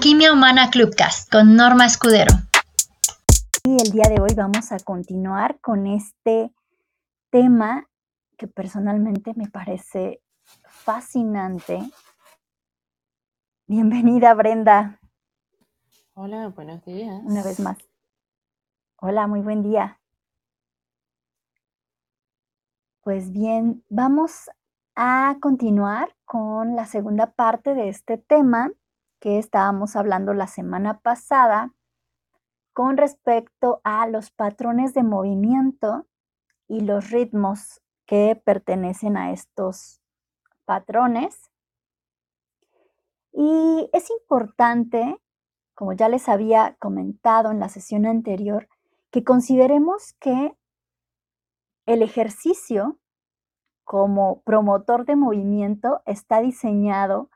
Alquimia Humana Clubcast con Norma Escudero. Y el día de hoy vamos a continuar con este tema que personalmente me parece fascinante. Bienvenida, Brenda. Hola, buenos días. Una vez más. Hola, muy buen día. Pues bien, vamos a continuar con la segunda parte de este tema que estábamos hablando la semana pasada con respecto a los patrones de movimiento y los ritmos que pertenecen a estos patrones. Y es importante, como ya les había comentado en la sesión anterior, que consideremos que el ejercicio como promotor de movimiento está diseñado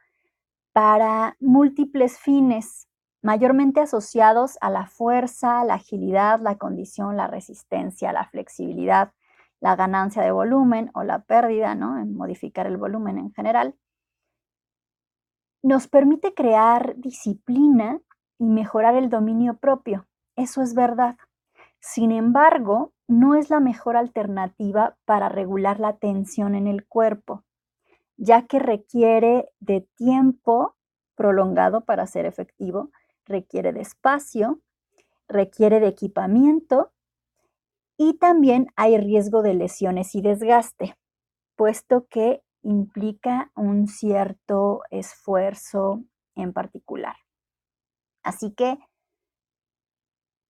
para múltiples fines, mayormente asociados a la fuerza, la agilidad, la condición, la resistencia, la flexibilidad, la ganancia de volumen o la pérdida, ¿no? En modificar el volumen en general. Nos permite crear disciplina y mejorar el dominio propio. Eso es verdad. Sin embargo, no es la mejor alternativa para regular la tensión en el cuerpo, ya que requiere de tiempo prolongado para ser efectivo, requiere de espacio, requiere de equipamiento y también hay riesgo de lesiones y desgaste, puesto que implica un cierto esfuerzo en particular. Así que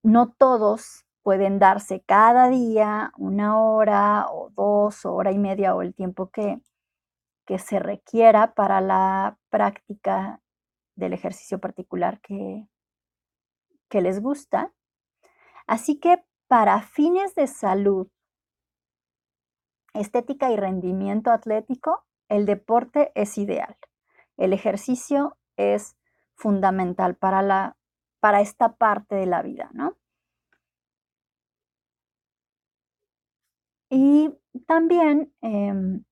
no todos pueden darse cada día una hora o dos, hora y media o el tiempo que, que se requiera para la práctica del ejercicio particular que, que les gusta. Así que para fines de salud, estética y rendimiento atlético, el deporte es ideal. El ejercicio es fundamental para, la, para esta parte de la vida, ¿no? Y también em,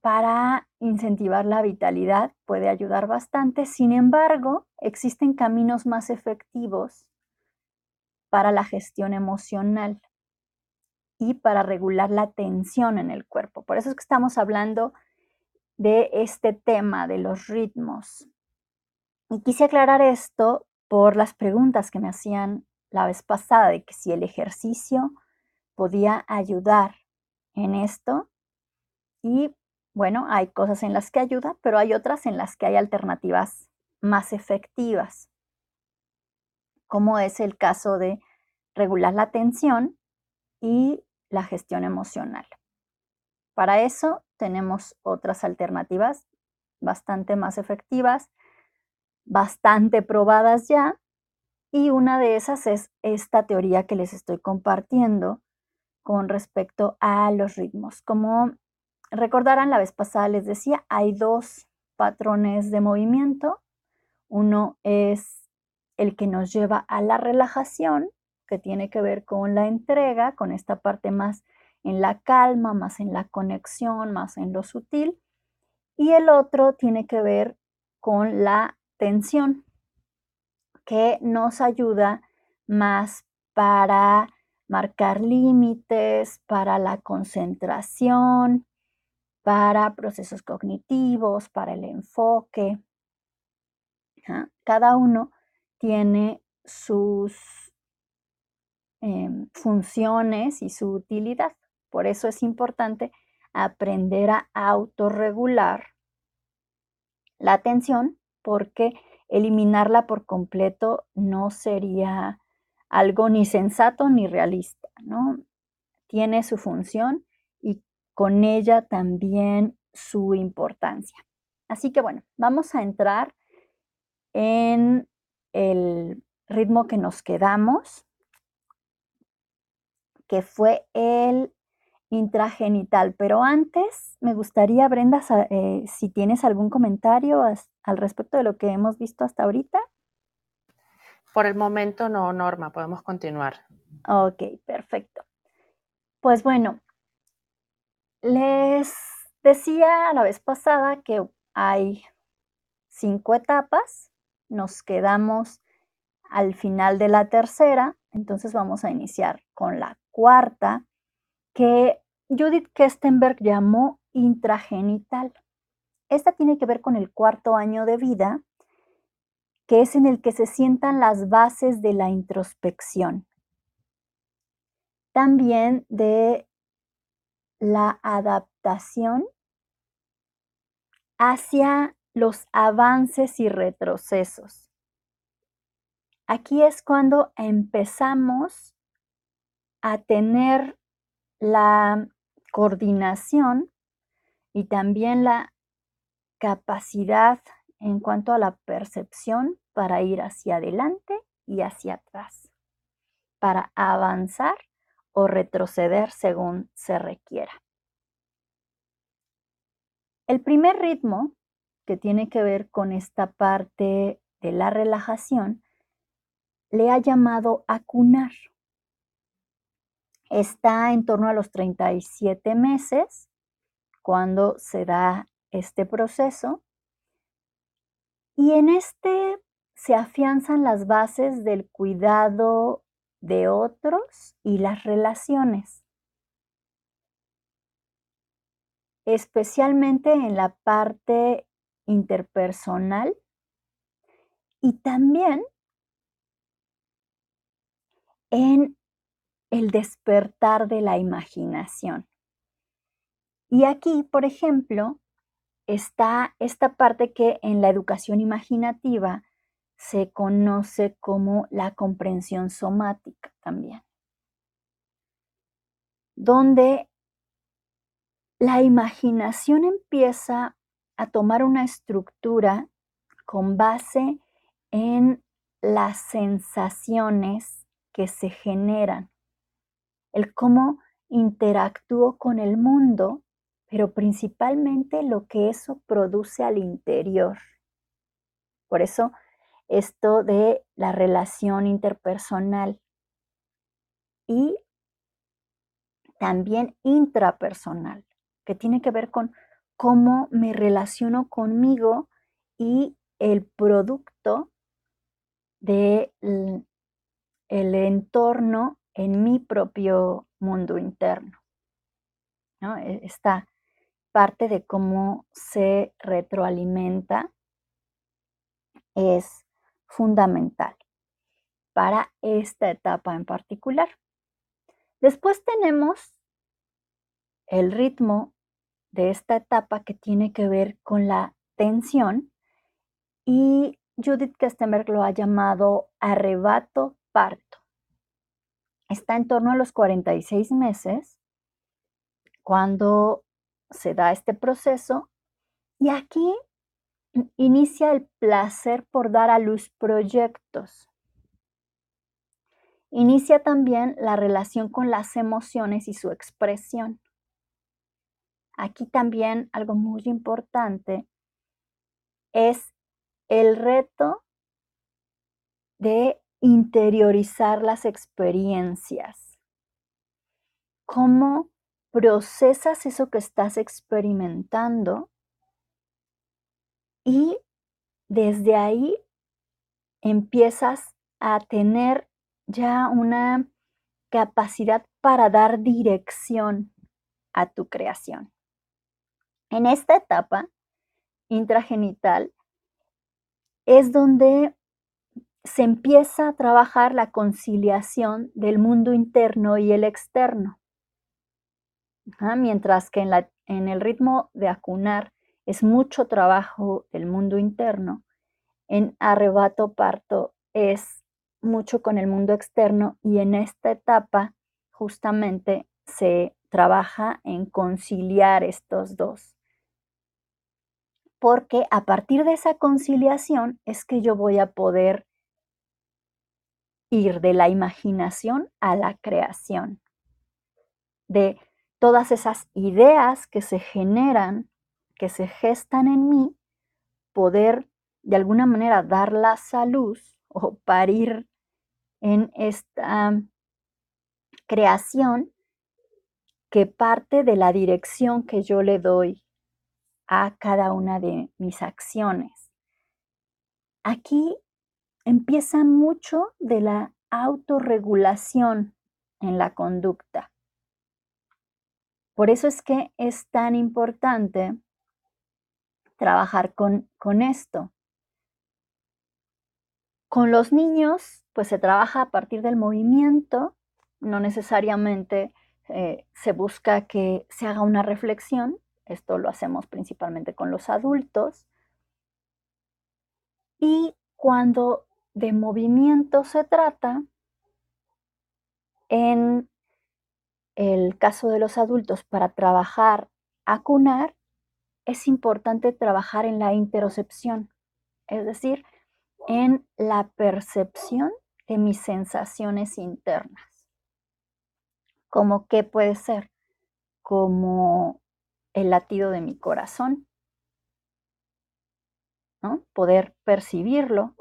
para incentivar la vitalidad puede ayudar bastante. Sin embargo, existen caminos más efectivos para la gestión emocional y para regular la tensión en el cuerpo. Por eso es que estamos hablando de este tema de los ritmos. Y quise aclarar esto por las preguntas que me hacían la vez pasada de que si el ejercicio podía ayudar en esto. Y bueno, hay cosas en las que ayuda, pero hay otras en las que hay alternativas más efectivas, como es el caso de regular la tensión y la gestión emocional. Para eso tenemos otras alternativas bastante más efectivas, bastante probadas ya, y una de esas es esta teoría que les estoy compartiendo, con respecto a los ritmos. Como recordarán la vez pasada, les decía, hay dos patrones de movimiento. Uno es el que nos lleva a la relajación, que tiene que ver con la entrega, con esta parte más en la calma, más en la conexión, más en lo sutil. Y el otro tiene que ver con la tensión, que nos ayuda más para marcar límites para la concentración, para procesos cognitivos, para el enfoque. Cada uno tiene sus em, funciones y su utilidad. Por eso es importante aprender a autorregular la atención porque eliminarla por completo no sería algo ni sensato ni realista, ¿no? Tiene su función con ella también su importancia. Así que bueno, vamos a entrar en el ritmo que nos quedamos, que fue el intragenital. Pero antes me gustaría, Brenda, eh, si tienes algún comentario al respecto de lo que hemos visto hasta ahorita. Por el momento no, Norma, podemos continuar. Ok, perfecto. Pues bueno, les decía la vez pasada que hay cinco etapas nos quedamos al final de la tercera, entonces vamos a iniciar con la cuarta, que Judith Kestenberg llamó intragenital. Esta tiene que ver con el cuarto año de vida, que es en el que se sientan las bases de la introspección. También de la adaptación hacia los avances y retrocesos. Aquí es cuando empezamos a tener la coordinación y también la capacidad en cuanto a la percepción para ir hacia adelante y hacia atrás, para avanzar o retroceder según se requiera. El primer ritmo que tiene que ver con esta parte de la relajación le ha llamado acunar. Está en torno a los 37 meses cuando se da este proceso y en este se afianzan las bases del cuidado de otros y las relaciones, especialmente en la parte interpersonal y también en el despertar de la imaginación. Y aquí, por ejemplo, está esta parte que en la educación imaginativa se conoce como la comprensión somática también, donde la imaginación empieza a tomar una estructura con base en las sensaciones que se generan, el cómo interactúo con el mundo pero principalmente lo que eso produce al interior. Por eso, esto de la relación interpersonal y también intrapersonal, que tiene que ver con cómo me relaciono conmigo y el producto del el entorno en mi propio mundo interno. ¿no? E, Está parte de cómo se retroalimenta es fundamental para esta etapa en particular. Después tenemos el ritmo de esta etapa que tiene que ver con la tensión y Judith Kestenberg lo ha llamado arrebato parto. Está en torno a los 46 meses cuando se da este proceso y aquí inicia el placer por dar a luz proyectos. Inicia también la relación con las emociones y su expresión. Aquí también algo muy importante es el reto de interiorizar las experiencias. ¿Cómo procesas eso que estás experimentando y desde ahí empiezas a tener ya una capacidad para dar dirección a tu creación. En esta etapa intragenital es donde se empieza a trabajar la conciliación del mundo interno y el externo mientras que en, la, en el ritmo de acunar es mucho trabajo el mundo interno, en arrebato parto es mucho con el mundo externo y en esta etapa justamente se trabaja en conciliar estos dos. Porque a partir de esa conciliación es que yo voy a poder ir de la imaginación a la creación, de todas esas ideas que se generan, que se gestan en mí, poder de alguna manera darlas a luz o parir en esta creación que parte de la dirección que yo le doy a cada una de mis acciones. Aquí empieza mucho de la autorregulación en la conducta. Por eso es que es tan importante trabajar con, con esto. Con los niños, pues se trabaja a partir del movimiento, no necesariamente eh, se busca que se haga una reflexión, esto lo hacemos principalmente con los adultos. Y cuando de movimiento se trata, en el caso de los adultos, para trabajar acunar, es importante trabajar en la interocepción, es decir, en la percepción de mis sensaciones internas. ¿Como qué puede ser? Como el latido de mi corazón, ¿no? Poder percibirlo.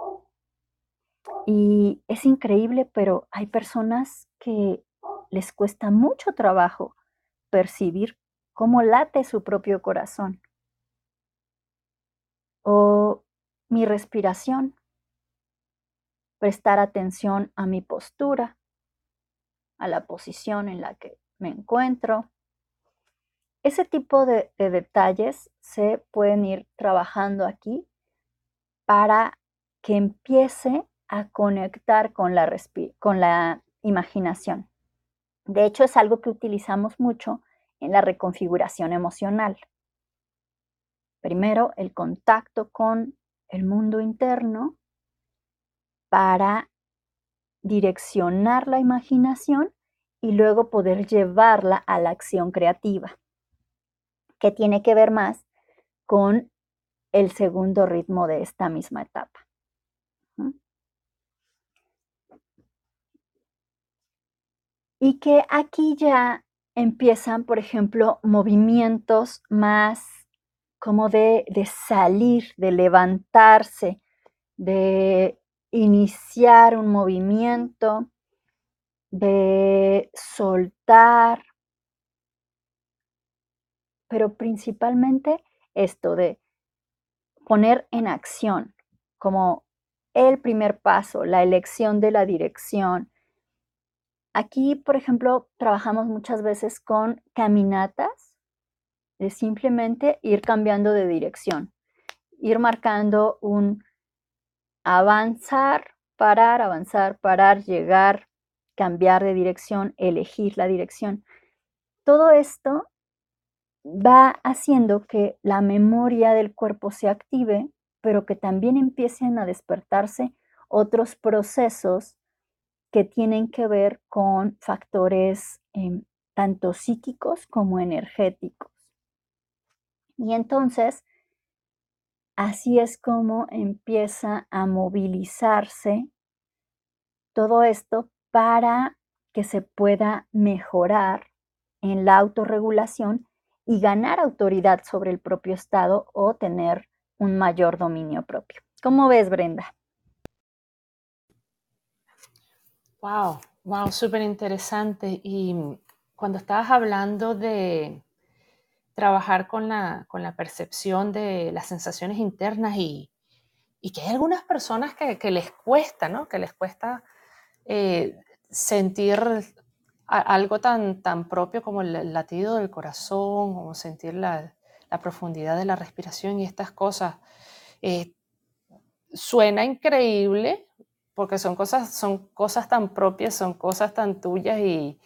Y es increíble, pero hay personas que les cuesta mucho trabajo percibir cómo late su propio corazón o mi respiración prestar atención a mi postura, a la posición en la que me encuentro. Ese tipo de, detalles se pueden ir trabajando aquí para que empiece a conectar con la, con la imaginación. De hecho, es algo que utilizamos mucho en la reconfiguración emocional. Primero, el contacto con el mundo interno para direccionar la imaginación y luego poder llevarla a la acción creativa, que tiene que ver más con el segundo ritmo de esta misma etapa. Y que aquí ya empiezan, por ejemplo, movimientos más como de, de salir, de levantarse, de iniciar un movimiento, de soltar, pero principalmente esto de poner en acción como el primer paso, la elección de la dirección. Aquí, por ejemplo, trabajamos muchas veces con caminatas, de simplemente ir cambiando de dirección, ir marcando un avanzar, parar, avanzar, parar, llegar, cambiar de dirección, elegir la dirección. Todo esto va haciendo que la memoria del cuerpo se active, pero que también empiecen a despertarse otros procesos que tienen que ver con factores em, tanto psíquicos como energéticos. Y entonces Así es como empieza a movilizarse todo esto para que se pueda mejorar en la autorregulación y ganar autoridad sobre el propio estado o tener un mayor dominio propio. ¿Cómo ves, Brenda? Wow, wow, súper interesante. Y cuando estabas hablando de, trabajar con la, con la percepción de las sensaciones internas y, y que hay algunas personas que, les cuesta, ¿no? Que les cuesta eh, sentir algo tan, tan propio como el latido del corazón, o sentir la, la profundidad de la respiración y estas cosas. Eh, suena increíble porque son cosas, son cosas tan propias, son cosas tan tuyas y,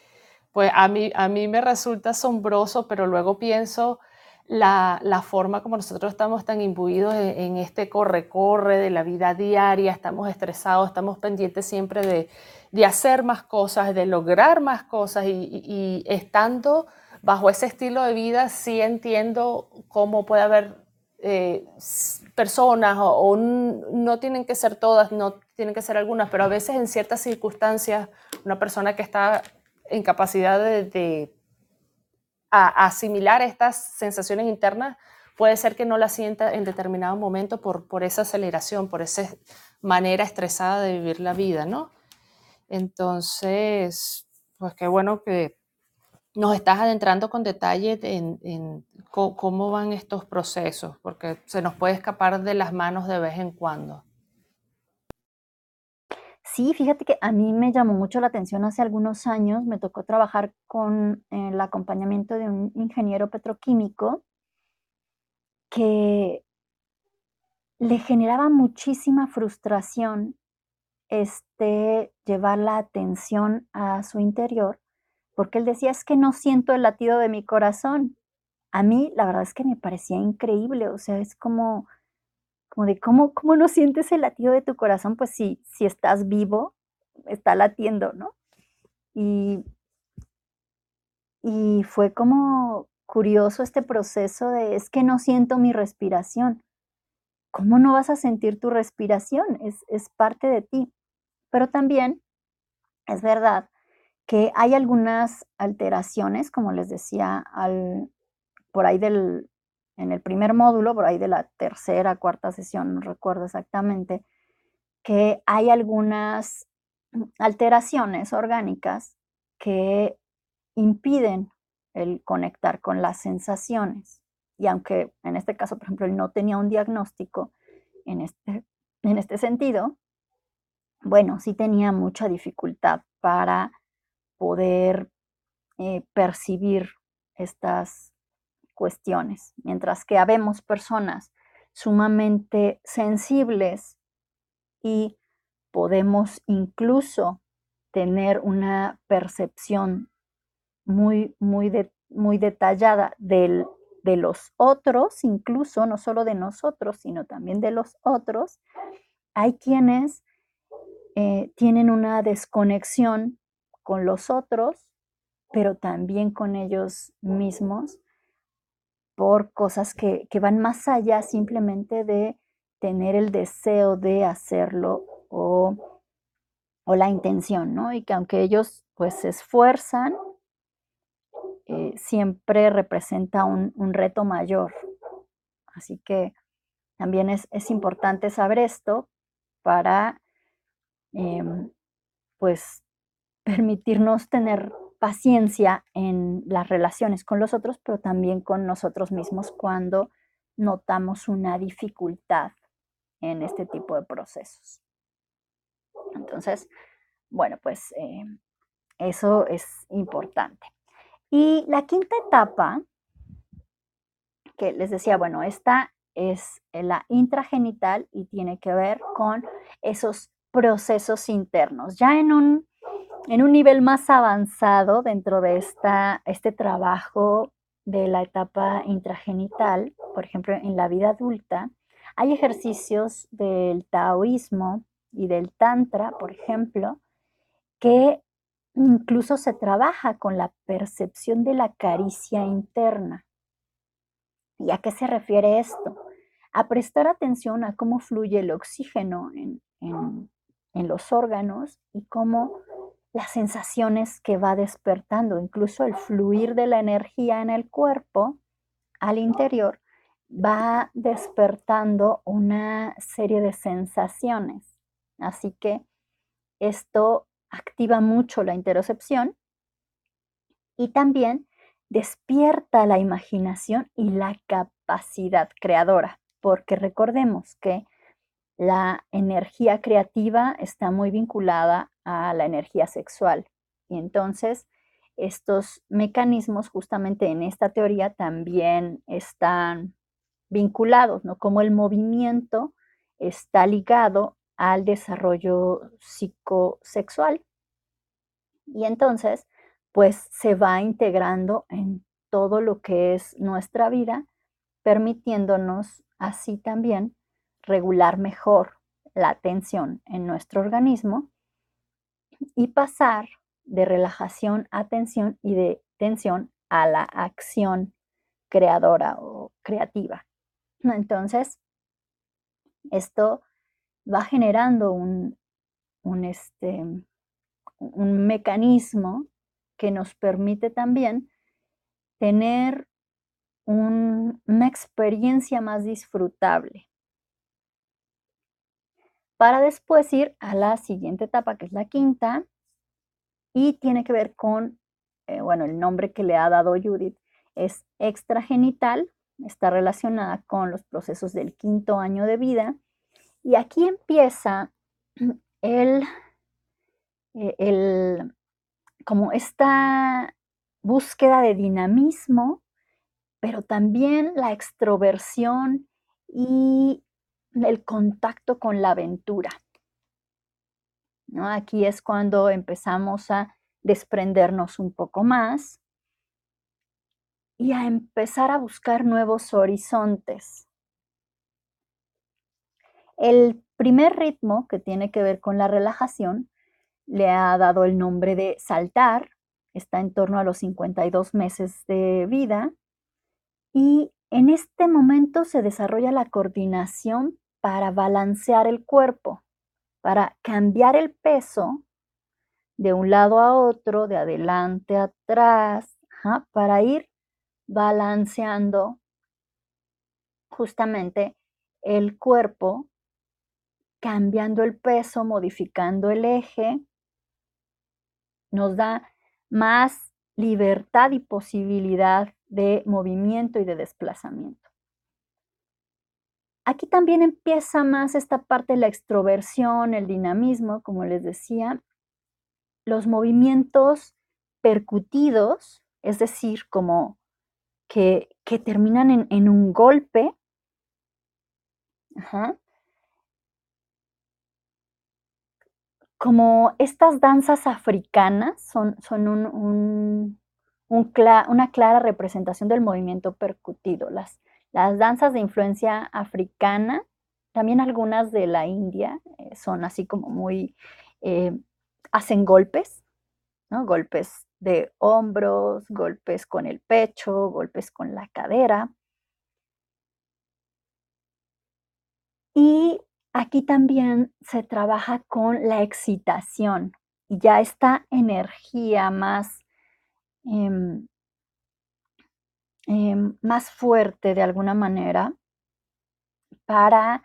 pues a mí, a mí me resulta asombroso, pero luego pienso la, la forma como nosotros estamos tan imbuidos en, este corre-corre de la vida diaria, estamos estresados, estamos pendientes siempre de, de hacer más cosas, de lograr más cosas y, estando bajo ese estilo de vida sí entiendo cómo puede haber eh, personas o, no tienen que ser todas, no tienen que ser algunas, pero a veces en ciertas circunstancias una persona que está en capacidad de, asimilar estas sensaciones internas, puede ser que no la sienta en determinado momento por, por esa aceleración, por esa manera estresada de vivir la vida, ¿no? Entonces, pues qué bueno que nos estás adentrando con detalle en, en cómo van estos procesos, porque se nos puede escapar de las manos de vez en cuando. Sí, fíjate que a mí me llamó mucho la atención hace algunos años, me tocó trabajar con el acompañamiento de un ingeniero petroquímico que le generaba muchísima frustración este, llevar la atención a su interior, porque él decía, es que no siento el latido de mi corazón. A mí, la verdad es que me parecía increíble, o sea, es como, como de cómo, cómo no sientes el latido de tu corazón, pues si, estás vivo, está latiendo, ¿no? Y, y fue como curioso este proceso de, es que no siento mi respiración. ¿Cómo no vas a sentir tu respiración? Es, es parte de ti. Pero también es verdad que hay algunas alteraciones, como les decía, al, por ahí del, en el primer módulo, por ahí de la tercera, cuarta sesión, no recuerdo exactamente, que hay algunas alteraciones orgánicas que impiden el conectar con las sensaciones. Y aunque en este caso, por ejemplo, él no tenía un diagnóstico en este, en este sentido, bueno, sí tenía mucha dificultad para poder eh, percibir estas cuestiones, mientras que habemos personas sumamente sensibles y podemos incluso tener una percepción muy, muy, muy detallada del, de los otros, incluso no solo de nosotros, sino también de los otros. Hay quienes eh, tienen una desconexión con los otros, pero también con ellos mismos por cosas que, van más allá simplemente de tener el deseo de hacerlo o, la intención, ¿no? Y que aunque ellos pues se esfuerzan, eh, siempre representa un, reto mayor. Así que también es, es importante saber esto para Em, pues permitirnos tener paciencia en las relaciones con los otros, pero también con nosotros mismos cuando notamos una dificultad en este tipo de procesos. Entonces, bueno, pues eh, eso es importante. Y la quinta etapa, que les decía, bueno, esta es la intragenital y tiene que ver con esos procesos internos. Ya en un, en un nivel más avanzado dentro de esta, este trabajo de la etapa intragenital, por ejemplo, en la vida adulta, hay ejercicios del taoísmo y del tantra, por ejemplo, que incluso se trabaja con la percepción de la caricia interna. ¿Y a qué se refiere esto? A prestar atención a cómo fluye el oxígeno en, en los órganos y cómo las sensaciones que va despertando, incluso el fluir de la energía en el cuerpo al interior, va despertando una serie de sensaciones. Así que esto activa mucho la interocepción y también despierta la imaginación y la capacidad creadora, porque recordemos que la energía creativa está muy vinculada a la energía sexual. Y entonces estos mecanismos justamente en esta teoría también están vinculados, ¿no? Como el movimiento está ligado al desarrollo psicosexual. Y entonces, pues se va integrando en todo lo que es nuestra vida, permitiéndonos así también regular mejor la tensión en nuestro organismo y pasar de relajación a tensión y de tensión a la acción creadora o creativa. Entonces, esto va generando un, este, un mecanismo que nos permite también tener una experiencia más disfrutable para después ir a la siguiente etapa, que es la quinta, y tiene que ver con, eh, bueno, el nombre que le ha dado Judith es extragenital, está relacionada con los procesos del quinto año de vida, y aquí empieza el eh, el, como esta búsqueda de dinamismo, pero también la extroversión y el contacto con la aventura. ¿no? Aquí es cuando empezamos a desprendernos un poco más y a empezar a buscar nuevos horizontes. El primer ritmo que tiene que ver con la relajación le ha dado el nombre de saltar, está en torno a los 52 meses de vida y en este momento se desarrolla la coordinación para balancear el cuerpo, para cambiar el peso de un lado a otro, de adelante a atrás, para ir balanceando justamente el cuerpo, cambiando el peso, modificando el eje, nos da más libertad y posibilidad de movimiento y de desplazamiento. Aquí también empieza más esta parte de la extroversión, el dinamismo, como les decía, los movimientos percutidos, es decir, como que, terminan en, un golpe. Como estas danzas africanas son, son un, una clara representación del movimiento percutido. Las, las danzas de influencia africana, también algunas de la India, eh, son así como muy, eh, hacen golpes, ¿no? golpes de hombros, golpes con el pecho, golpes con la cadera. Y aquí también se trabaja con la excitación y ya esta energía más Em, em, más fuerte de alguna manera para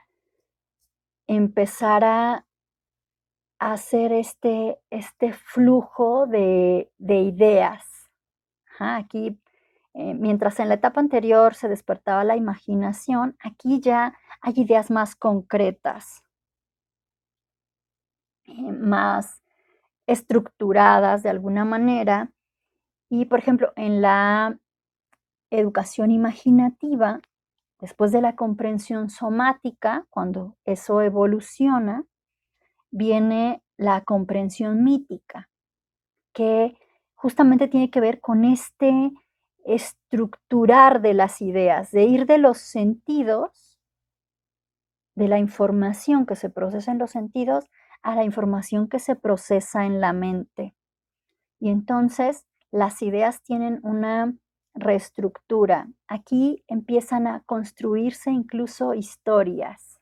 empezar a hacer este, este flujo de, ideas. aquí, eh, mientras en la etapa anterior se despertaba la imaginación, aquí ya hay ideas más concretas, eh, más estructuradas de alguna manera y, por ejemplo, en la educación imaginativa, después de la comprensión somática, cuando eso evoluciona, viene la comprensión mítica, que justamente tiene que ver con este estructurar de las ideas, de ir de los sentidos, de la información que se procesa en los sentidos, a la información que se procesa en la mente. Y entonces las ideas tienen una reestructura. Aquí empiezan a construirse incluso historias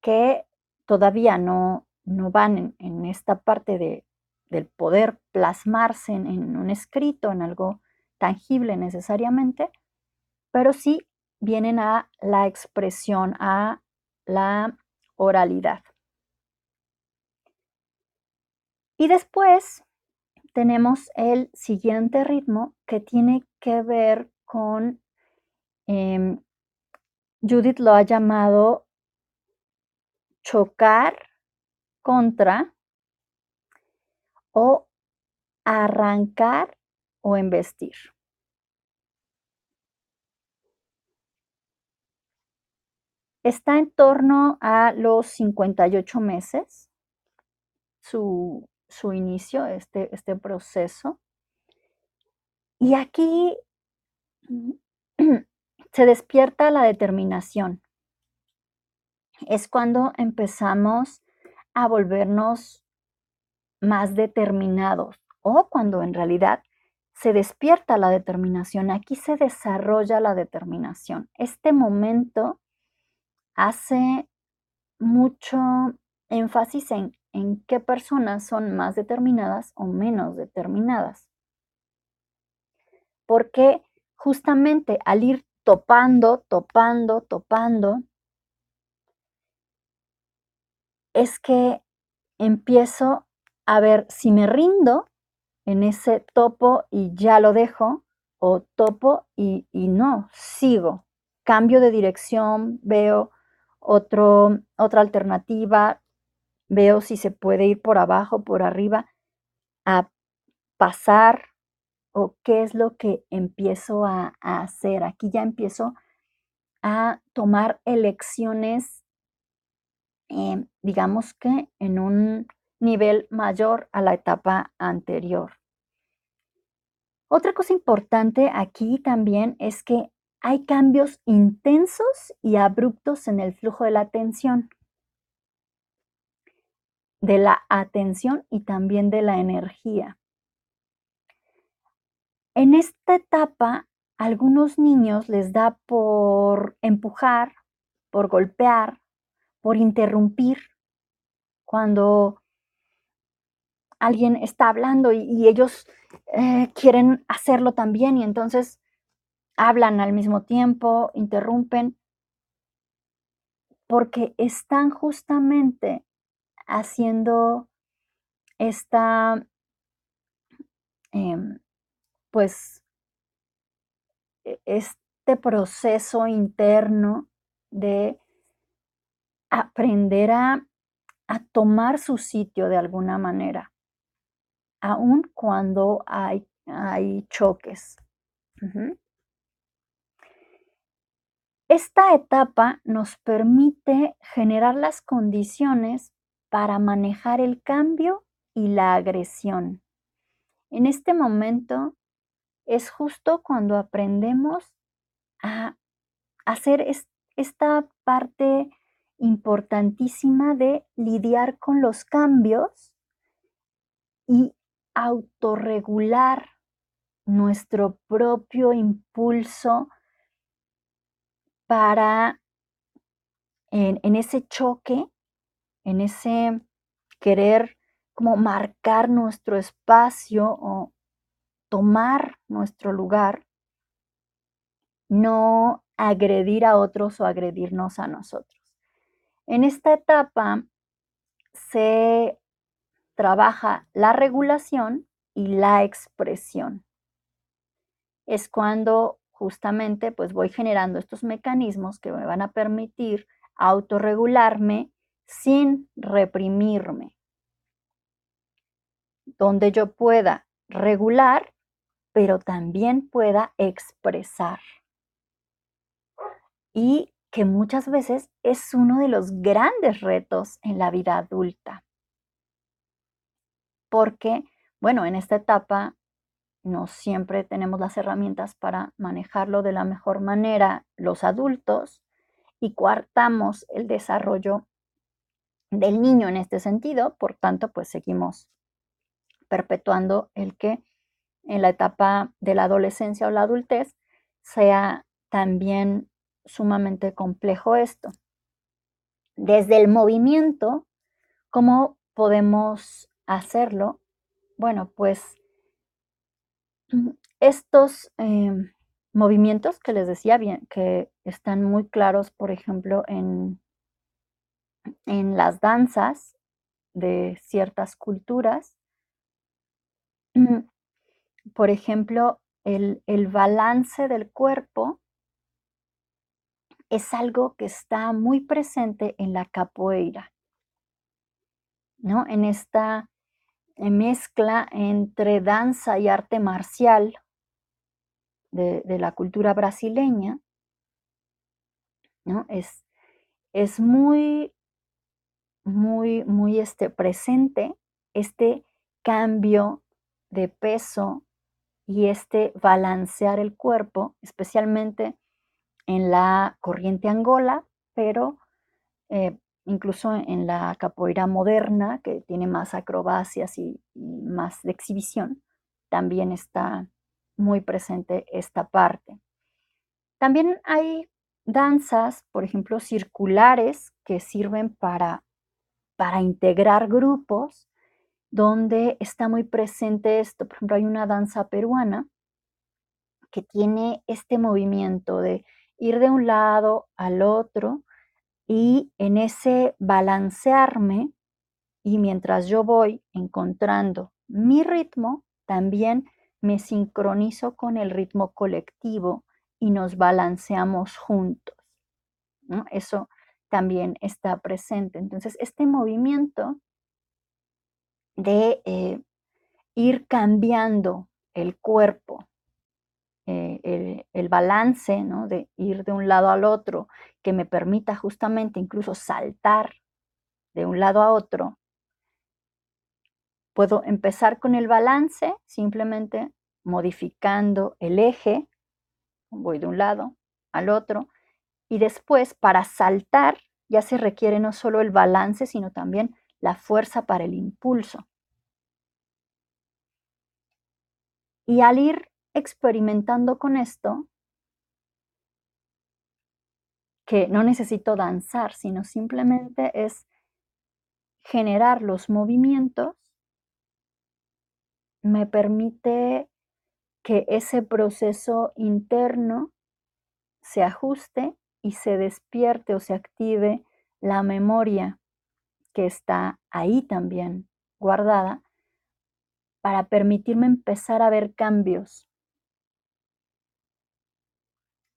que todavía no, no van en, esta parte de, del poder plasmarse en, en un escrito, en algo tangible necesariamente, pero sí vienen a la expresión, a la oralidad. Y después tenemos el siguiente ritmo que tiene que ver con, em, Judith lo ha llamado chocar contra o arrancar o embestir. Está en torno a los 58 meses. Su, su inicio, este, este proceso. Y aquí se despierta la determinación. Es cuando empezamos a volvernos más determinados o cuando en realidad se despierta la determinación. Aquí se desarrolla la determinación. Este momento hace mucho énfasis en qué personas son más determinadas o menos determinadas. Porque justamente al ir topando, topando, topando, es que empiezo a ver si me rindo en ese topo y ya lo dejo, o topo y, no, sigo, cambio de dirección, veo otro, otra alternativa, veo si se puede ir por abajo, por arriba, a pasar o qué es lo que empiezo a, hacer. Aquí ya empiezo a tomar elecciones, em, digamos que en un nivel mayor a la etapa anterior. Otra cosa importante aquí también es que hay cambios intensos y abruptos en el flujo de la atención, de la atención y también de la energía. En esta etapa, a algunos niños les da por empujar, por golpear, por interrumpir cuando alguien está hablando y, ellos eh, quieren hacerlo también y entonces hablan al mismo tiempo, interrumpen, porque están justamente haciendo esta, em, pues, e, este proceso interno de aprender a, a tomar su sitio de alguna manera, aun cuando hay, hay choques. Esta etapa nos permite generar las condiciones para manejar el cambio y la agresión. En este momento es justo cuando aprendemos a hacer esta parte importantísima de lidiar con los cambios y autorregular nuestro propio impulso para en, ese choque, en ese querer como marcar nuestro espacio o tomar nuestro lugar, no agredir a otros o agredirnos a nosotros. En esta etapa se trabaja la regulación y la expresión. Es cuando justamente pues voy generando estos mecanismos que me van a permitir autorregularme sin reprimirme. Donde yo pueda regular, pero también pueda expresar. Y que muchas veces es uno de los grandes retos en la vida adulta. Porque, bueno, en esta etapa no siempre tenemos las herramientas para manejarlo de la mejor manera los adultos y coartamos el desarrollo del niño en este sentido, por tanto, pues seguimos perpetuando el que en la etapa de la adolescencia o la adultez sea también sumamente complejo esto. Desde el movimiento, ¿cómo podemos hacerlo? Bueno, pues estos em, movimientos que les decía bien, que están muy claros, por ejemplo, en, en las danzas de ciertas culturas, por ejemplo, el, el balance del cuerpo es algo que está muy presente en la capoeira, ¿no? En esta mezcla entre danza y arte marcial de, la cultura brasileña, ¿no? Es, es muy, muy, muy este, presente este cambio de peso y este balancear el cuerpo, especialmente en la corriente angola, pero eh, incluso en la capoeira moderna, que tiene más acrobacias y, más de exhibición, también está muy presente esta parte. También hay danzas, por ejemplo, circulares que sirven para, para integrar grupos, donde está muy presente esto. Por ejemplo, hay una danza peruana que tiene este movimiento de ir de un lado al otro y en ese balancearme y mientras yo voy encontrando mi ritmo, también me sincronizo con el ritmo colectivo y nos balanceamos juntos. Eso también está presente. Entonces, este movimiento de eh, ir cambiando el cuerpo, eh, el, balance, ¿no? de ir de un lado al otro, que me permita justamente incluso saltar de un lado a otro, puedo empezar con el balance simplemente modificando el eje, voy de un lado al otro, y después para saltar ya se requiere no solo el balance, sino también la fuerza para el impulso. Y al ir experimentando con esto, que no necesito danzar, sino simplemente es generar los movimientos, me permite que ese proceso interno se ajuste y se despierte o se active la memoria que está ahí también guardada para permitirme empezar a ver cambios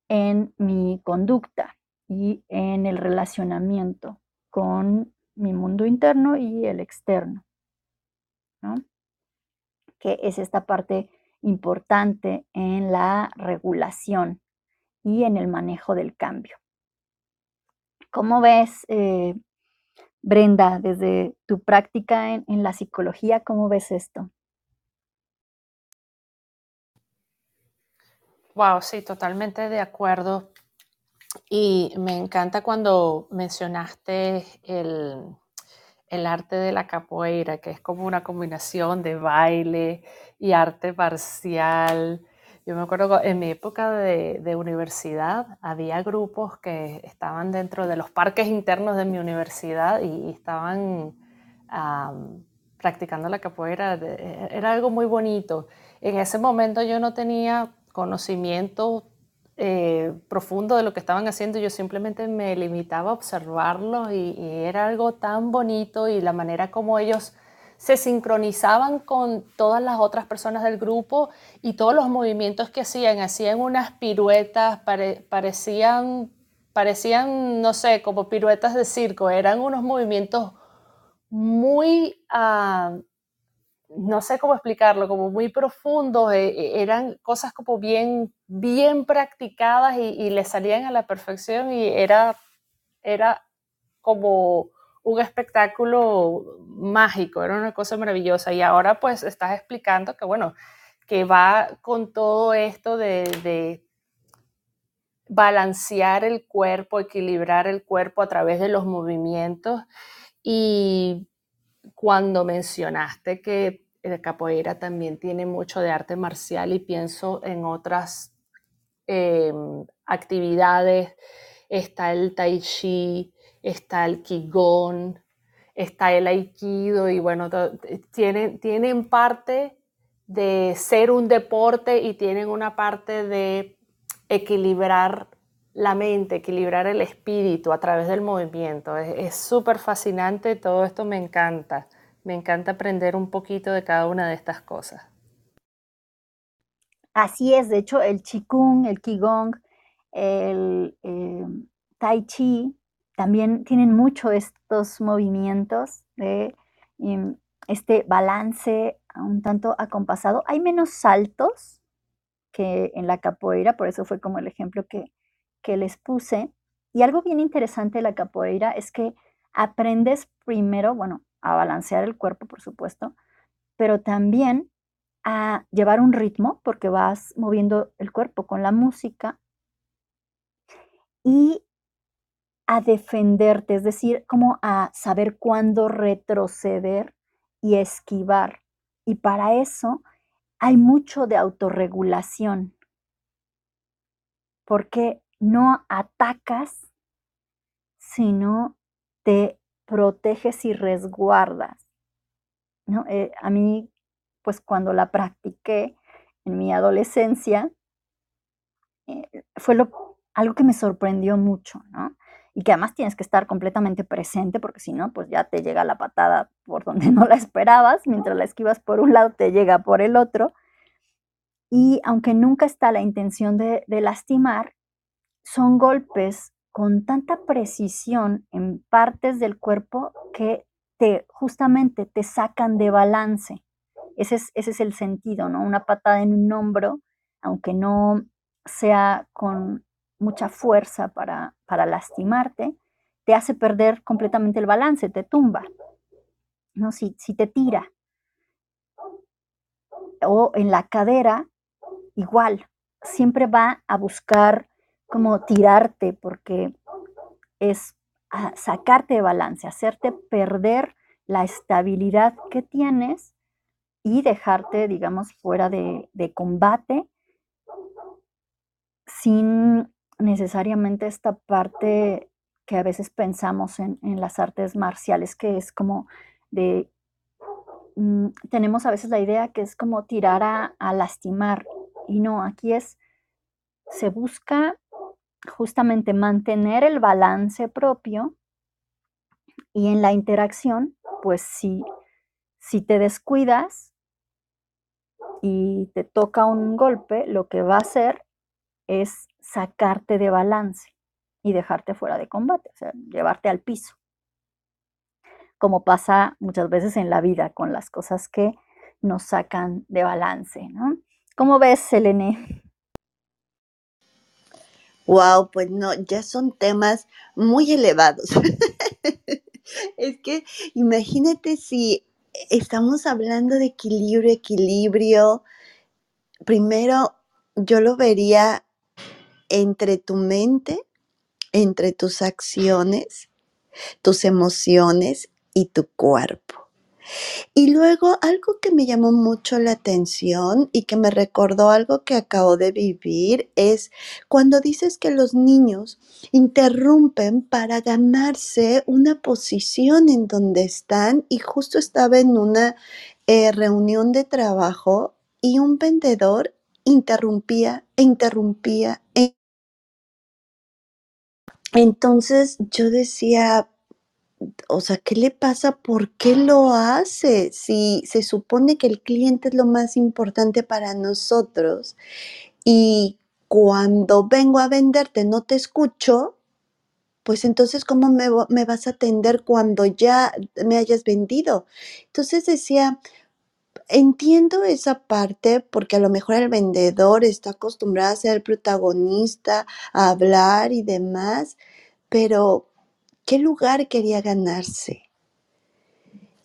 en mi conducta y en el relacionamiento con mi mundo interno y el externo, que es esta parte importante en la regulación y en el manejo del cambio. ¿Cómo ves, eh, Brenda, desde tu práctica en, la psicología, cómo ves esto? Wow, sí, totalmente de acuerdo. Y me encanta cuando mencionaste el, el arte de la capoeira, que es como una combinación de baile y arte marcial. Yo me acuerdo en mi época de, de, universidad había grupos que estaban dentro de los parques internos de mi universidad y, estaban practicando la capoeira. Era algo muy bonito. En ese momento yo no tenía conocimiento eh, profundo de lo que estaban haciendo, yo simplemente me limitaba a observarlo y, era algo tan bonito y la manera como ellos se sincronizaban con todas las otras personas del grupo y todos los movimientos que hacían, hacían unas piruetas, parecían, parecían, no sé, como piruetas de circo, eran unos movimientos muy ah, no sé cómo explicarlo, como muy profundos, eh, eh, eran cosas como bien, bien practicadas y, y, le salían a la perfección y era, era como un espectáculo mágico, era una cosa maravillosa. Y ahora pues estás explicando que bueno, que va con todo esto de, balancear el cuerpo, equilibrar el cuerpo a través de los movimientos y cuando mencionaste que el capoeira también tiene mucho de arte marcial y pienso en otras em, actividades, está el tai chi, está el qigong, está el aikido y bueno, tienen, tienen parte de ser un deporte y tienen una parte de equilibrar la mente, equilibrar el espíritu a través del movimiento. Es súper fascinante, todo esto me encanta. Me encanta aprender un poquito de cada una de estas cosas. Así es, de hecho, el Qigong, el Qigong, el eh, Tai Chi también tienen mucho estos movimientos de em, este balance un tanto acompasado. Hay menos saltos que en la capoeira, por eso fue como el ejemplo que, que les puse. Y algo bien interesante de la capoeira es que aprendes primero, bueno, a balancear el cuerpo, por supuesto, pero también a llevar un ritmo, porque vas moviendo el cuerpo con la música, y a defenderte, es decir, como a saber cuándo retroceder y esquivar. Y para eso hay mucho de autorregulación, porque no atacas, sino te proteges y resguardas. ¿no? Eh, a mí, pues cuando la practiqué en mi adolescencia, eh, fue lo, algo que me sorprendió mucho, ¿no? Y que además tienes que estar completamente presente porque si no, pues ya te llega la patada por donde no la esperabas, mientras la esquivas por un lado, te llega por el otro. Y aunque nunca está la intención de, de lastimar, son golpes con tanta precisión en partes del cuerpo que te justamente te sacan de balance. Ese es, ese es el sentido, ¿no? Una patada en un hombro, aunque no sea con mucha fuerza para, para lastimarte, te hace perder completamente el balance, te tumba, ¿no? Si, si te tira. O en la cadera, igual, siempre va a buscar como tirarte porque es sacarte de balance, hacerte perder la estabilidad que tienes y dejarte, digamos, fuera de, combate sin necesariamente esta parte que a veces pensamos en, las artes marciales, que es como de, mm, tenemos a veces la idea que es como tirar a, a lastimar, y no, aquí es, se busca justamente mantener el balance propio y en la interacción, pues si, si te descuidas y te toca un golpe, lo que va a hacer es sacarte de balance y dejarte fuera de combate, o sea, llevarte al piso. Como pasa muchas veces en la vida con las cosas que nos sacan de balance, ¿no? ¿Cómo ves, Selene? Wow, pues no, ya son temas muy elevados. es que imagínate si estamos hablando de equilibrio, equilibrio. Primero, yo lo vería entre tu mente, entre tus acciones, tus emociones y tu cuerpo. Y luego algo que me llamó mucho la atención y que me recordó algo que acabo de vivir es cuando dices que los niños interrumpen para ganarse una posición en donde están y justo estaba en una eh, reunión de trabajo y un vendedor interrumpía e interrumpía. E entonces yo decía, o sea, ¿qué le pasa? ¿Por qué lo hace? Si se supone que el cliente es lo más importante para nosotros y cuando vengo a venderte no te escucho, pues entonces ¿cómo me, vas a atender cuando ya me hayas vendido? Entonces decía, entiendo esa parte porque a lo mejor el vendedor está acostumbrado a ser el protagonista, a hablar y demás, pero qué lugar quería ganarse.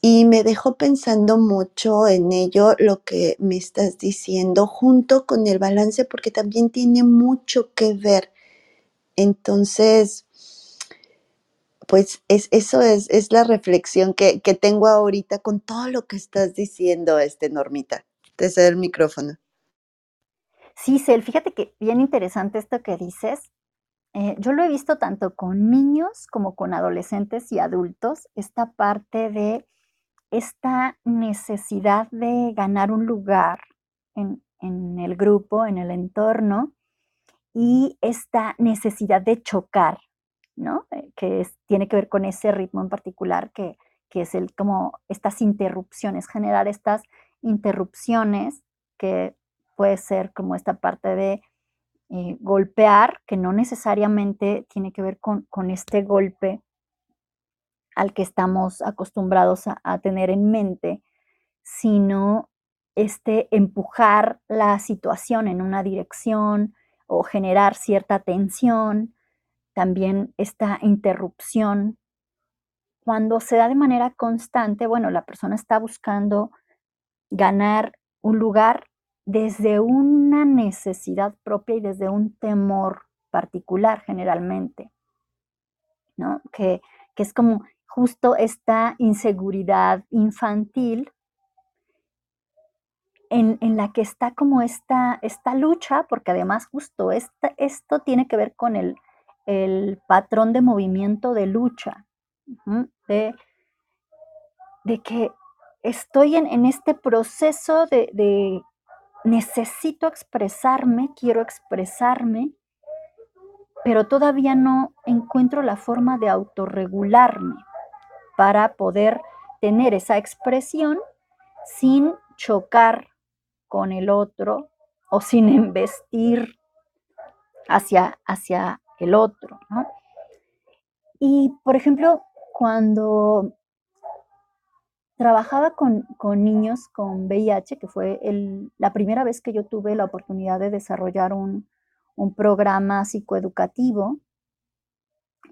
Y me dejó pensando mucho en ello lo que me estás diciendo, junto con el balance, porque también tiene mucho que ver. Entonces, pues es, eso es, es la reflexión que, que, tengo ahorita con todo lo que estás diciendo, este Normita. Te cedo el micrófono. Sí, Cel, fíjate que bien interesante esto que dices. Eh, yo lo he visto tanto con niños como con adolescentes y adultos, esta parte de esta necesidad de ganar un lugar en, el grupo, en el entorno, y esta necesidad de chocar, ¿no? Eh, que tiene que ver con ese ritmo en particular, que, que es el, como estas interrupciones, generar estas interrupciones que puede ser como esta parte de eh, golpear, que no necesariamente tiene que ver con, este golpe al que estamos acostumbrados a, tener en mente, sino este empujar la situación en una dirección o generar cierta tensión, también esta interrupción. Cuando se da de manera constante, bueno, la persona está buscando ganar un lugar desde una necesidad propia y desde un temor particular generalmente, ¿no? Que, es como justo esta inseguridad infantil en, la que está como esta, esta lucha, porque además justo esto tiene que ver con el, patrón de movimiento de lucha, de, que estoy en, este proceso de, necesito expresarme, quiero expresarme, pero todavía no encuentro la forma de autorregularme para poder tener esa expresión sin chocar con el otro o sin embestir hacia, hacia el otro. Y, por ejemplo, cuando trabajaba con, niños con VIH, que fue la primera vez que yo tuve la oportunidad de desarrollar un, un programa psicoeducativo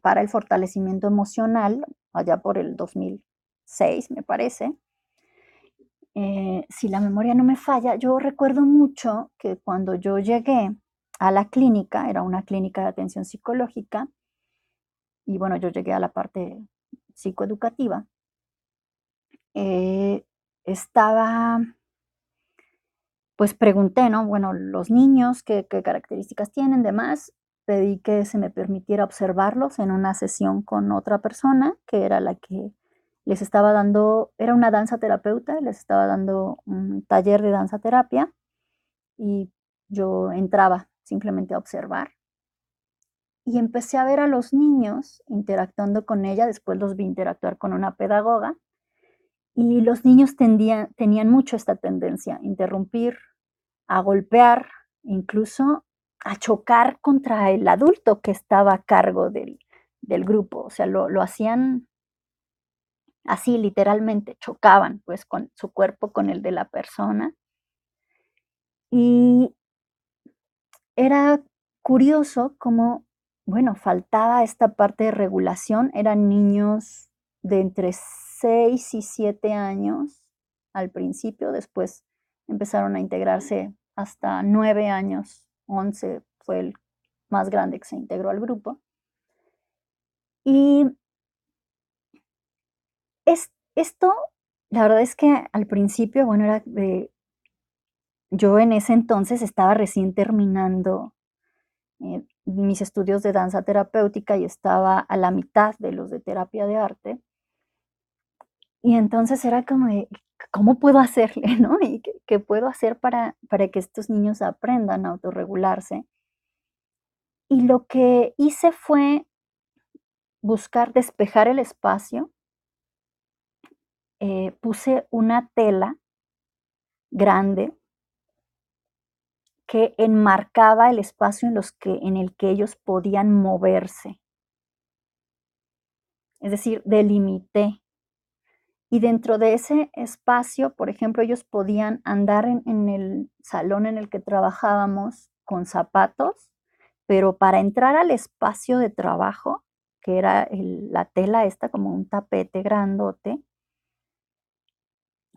para el fortalecimiento emocional, allá por el 2006, me parece. Eh, si la memoria no me falla, yo recuerdo mucho que cuando yo llegué a la clínica, era una clínica de atención psicológica, y bueno, yo llegué a la parte psicoeducativa, eh, estaba, pues pregunté, ¿no? Bueno, los niños, ¿qué, qué características tienen? Demás, pedí que se me permitiera observarlos en una sesión con otra persona, que era la que les estaba dando, era una danza terapeuta, les estaba dando un taller de danza terapia y yo entraba simplemente a observar. Y empecé a ver a los niños interactuando con ella, después los vi interactuar con una pedagoga y los niños tenían mucho esta tendencia, interrumpir, a golpear, incluso a chocar contra el adulto que estaba a cargo del, del grupo. O sea, lo, lo hacían así literalmente, chocaban pues con su cuerpo con el de la persona. Y era curioso cómo, bueno, faltaba esta parte de regulación. Eran niños de entre 6 y 7 años al principio, después empezaron a integrarse hasta 9 años, 11 fue el más grande que se integró al grupo. Y es, esto, la verdad es que al principio, bueno, era de, yo en ese entonces estaba recién terminando eh, mis estudios de danza terapéutica y estaba a la mitad de los de terapia de arte. Y entonces era como ¿cómo puedo hacerle, no? ¿Y qué, qué puedo hacer para, para que estos niños aprendan a autorregularse? Y lo que hice fue buscar despejar el espacio. Eh, puse una tela grande que enmarcaba el espacio en, los que, en el que ellos podían moverse. Es decir, delimité. Y dentro de ese espacio, por ejemplo, ellos podían andar en, el salón en el que trabajábamos con zapatos, pero para entrar al espacio de trabajo, que era la tela esta como un tapete grandote,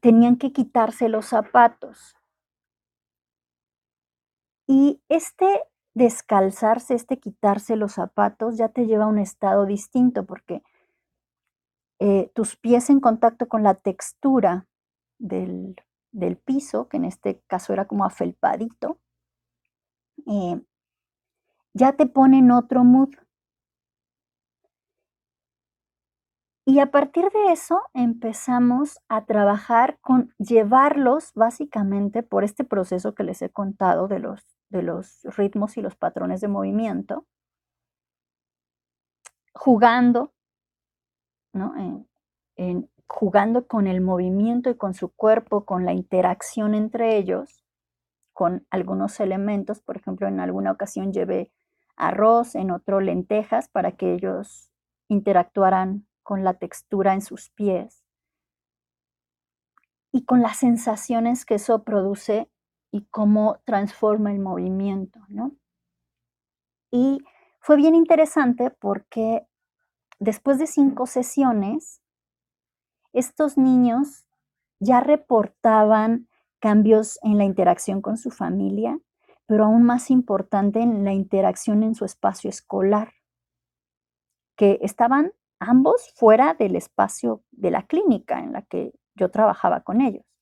tenían que quitarse los zapatos. Y este descalzarse, este quitarse los zapatos, ya te lleva a un estado distinto porque eh, tus pies en contacto con la textura del, del, piso, que en este caso era como afelpadito, eh, ya te pone en otro mood. Y a partir de eso empezamos a trabajar con llevarlos básicamente por este proceso que les he contado de los, de los ritmos y los patrones de movimiento, jugando, ¿no? En, jugando con el movimiento y con su cuerpo, con la interacción entre ellos, con algunos elementos. Por ejemplo, en alguna ocasión llevé arroz, en otro lentejas, para que ellos interactuaran con la textura en sus pies y con las sensaciones que eso produce y cómo transforma el movimiento, ¿no? Y fue bien interesante porque después de cinco sesiones, estos niños ya reportaban cambios en la interacción con su familia, pero aún más importante en la interacción en su espacio escolar, que estaban ambos fuera del espacio de la clínica en la que yo trabajaba con ellos.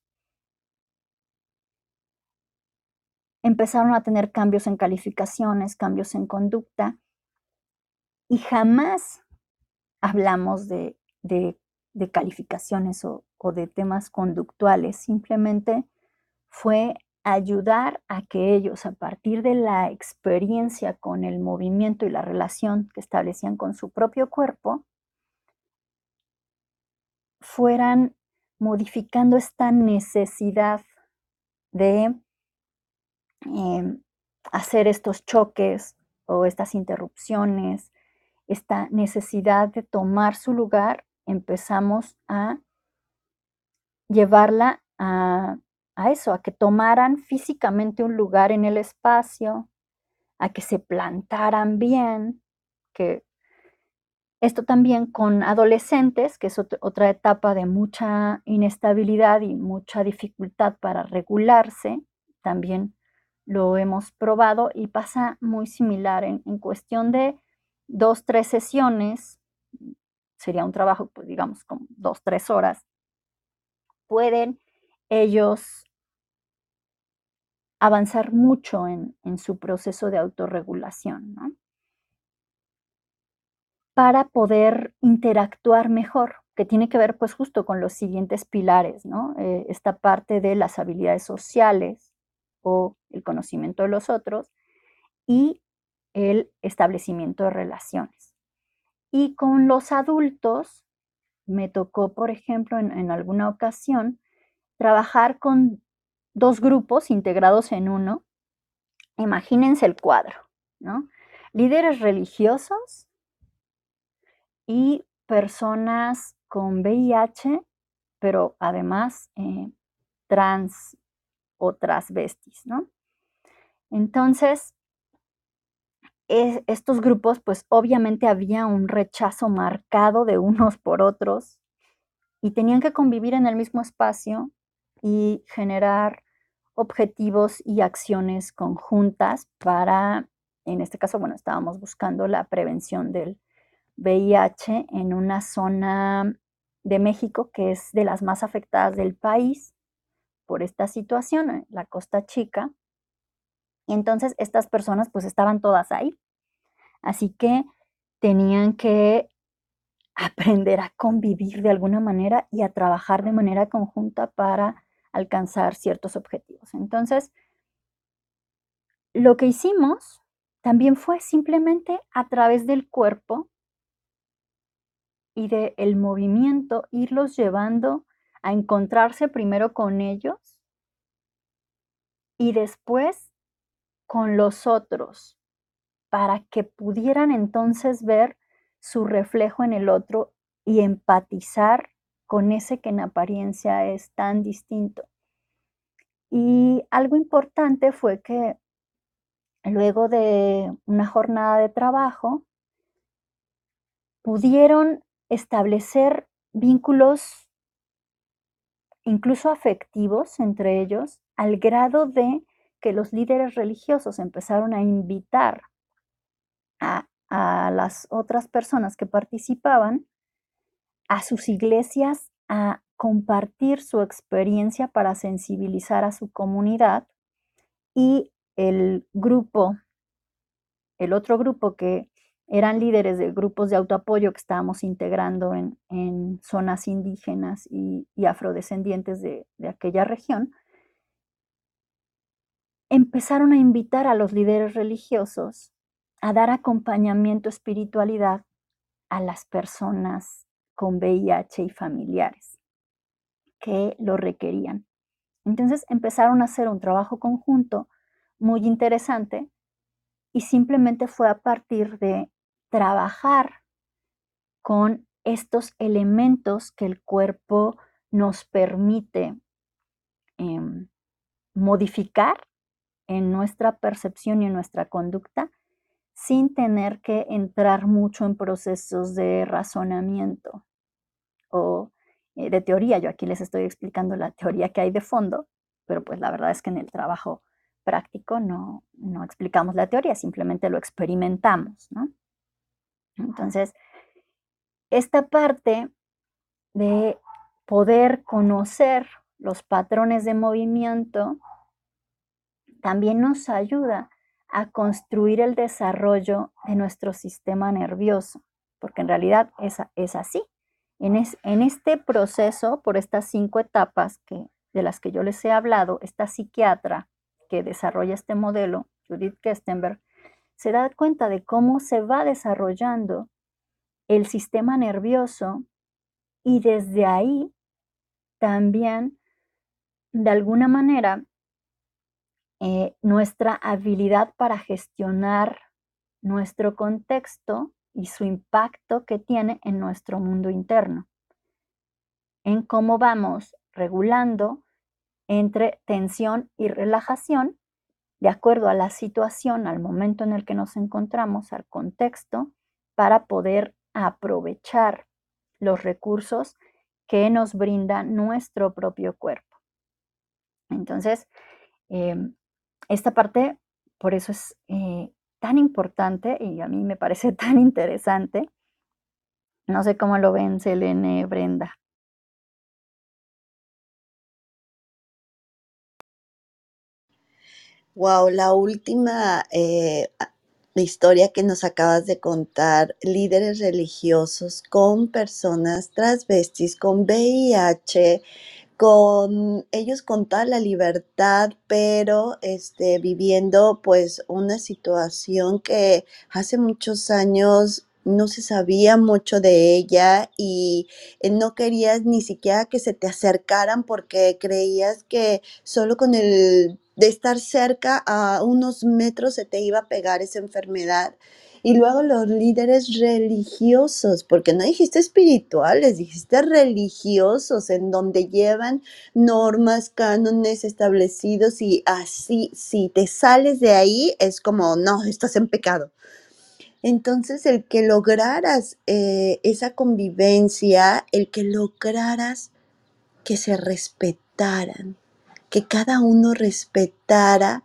Empezaron a tener cambios en calificaciones, cambios en conducta, y jamás hablamos de, de, calificaciones o de temas conductuales, simplemente fue ayudar a que ellos, a partir de la experiencia con el movimiento y la relación que establecían con su propio cuerpo, fueran modificando esta necesidad de eh, hacer estos choques o estas interrupciones esta necesidad de tomar su lugar, empezamos a llevarla a, a eso, a que tomaran físicamente un lugar en el espacio, a que se plantaran bien, que esto también con adolescentes, que es otra etapa de mucha inestabilidad y mucha dificultad para regularse, también lo hemos probado y pasa muy similar en, cuestión de dos, tres sesiones, sería un trabajo, pues digamos, como dos, tres horas, pueden ellos avanzar mucho en, en su proceso de autorregulación, ¿no? para poder interactuar mejor, que tiene que ver pues justo con los siguientes pilares, ¿no? Eh, esta parte de las habilidades sociales o el conocimiento de los otros y el establecimiento de relaciones. Y con los adultos, me tocó, por ejemplo, en, alguna ocasión, trabajar con dos grupos integrados en uno. Imagínense el cuadro, ¿no? Líderes religiosos y personas con VIH, pero además eh, trans o transvestis, ¿no? Entonces, estos grupos, pues obviamente había un rechazo marcado de unos por otros y tenían que convivir en el mismo espacio y generar objetivos y acciones conjuntas para, en este caso, bueno, estábamos buscando la prevención del VIH en una zona de México que es de las más afectadas del país por esta situación, la Costa Chica. Y entonces estas personas pues estaban todas ahí. Así que tenían que aprender a convivir de alguna manera y a trabajar de manera conjunta para alcanzar ciertos objetivos. Entonces, lo que hicimos también fue simplemente a través del cuerpo y del el movimiento, irlos llevando a encontrarse primero con ellos y después con los otros, para que pudieran entonces ver su reflejo en el otro y empatizar con ese que en apariencia es tan distinto. Y algo importante fue que luego de una jornada de trabajo, pudieron establecer vínculos incluso afectivos entre ellos, al grado de que los líderes religiosos empezaron a invitar a, las otras personas que participaban a sus iglesias a compartir su experiencia para sensibilizar a su comunidad y el grupo, el otro grupo que eran líderes de grupos de autoapoyo que estábamos integrando en, zonas indígenas y, afrodescendientes de, de aquella región, empezaron a invitar a los líderes religiosos a dar acompañamiento espiritualidad a las personas con VIH y familiares que lo requerían. Entonces empezaron a hacer un trabajo conjunto muy interesante y simplemente fue a partir de trabajar con estos elementos que el cuerpo nos permite em, modificar en nuestra percepción y en nuestra conducta sin tener que entrar mucho en procesos de razonamiento o eh, de teoría. Yo aquí les estoy explicando la teoría que hay de fondo, pero pues la verdad es que en el trabajo práctico no, no explicamos la teoría, simplemente lo experimentamos, ¿no? Entonces, esta parte de poder conocer los patrones de movimiento también nos ayuda a construir el desarrollo de nuestro sistema nervioso, porque en realidad es, es así. En, en, este proceso, por estas cinco etapas que, de las que yo les he hablado, esta psiquiatra que desarrolla este modelo, Judith Kestenberg, se da cuenta de cómo se va desarrollando el sistema nervioso y desde ahí también, de alguna manera, eh, nuestra habilidad para gestionar nuestro contexto y su impacto que tiene en nuestro mundo interno, en cómo vamos regulando entre tensión y relajación de acuerdo a la situación, al momento en el que nos encontramos, al contexto, para poder aprovechar los recursos que nos brinda nuestro propio cuerpo. Entonces, em, esta parte, por eso es eh, tan importante y a mí me parece tan interesante. No sé cómo lo ven Selene, Brenda. Wow, la última eh, historia que nos acabas de contar, líderes religiosos con personas transvestis, con VIH, con ellos con toda la libertad, pero este, viviendo pues una situación que hace muchos años no se sabía mucho de ella y eh, no querías ni siquiera que se te acercaran porque creías que solo con el de estar cerca a unos metros se te iba a pegar esa enfermedad. Y luego los líderes religiosos, porque no dijiste espirituales, dijiste religiosos, en donde llevan normas, cánones establecidos y así, si te sales de ahí, es como, no, estás en pecado. Entonces, el que lograras eh, esa convivencia, el que lograras que se respetaran, que cada uno respetara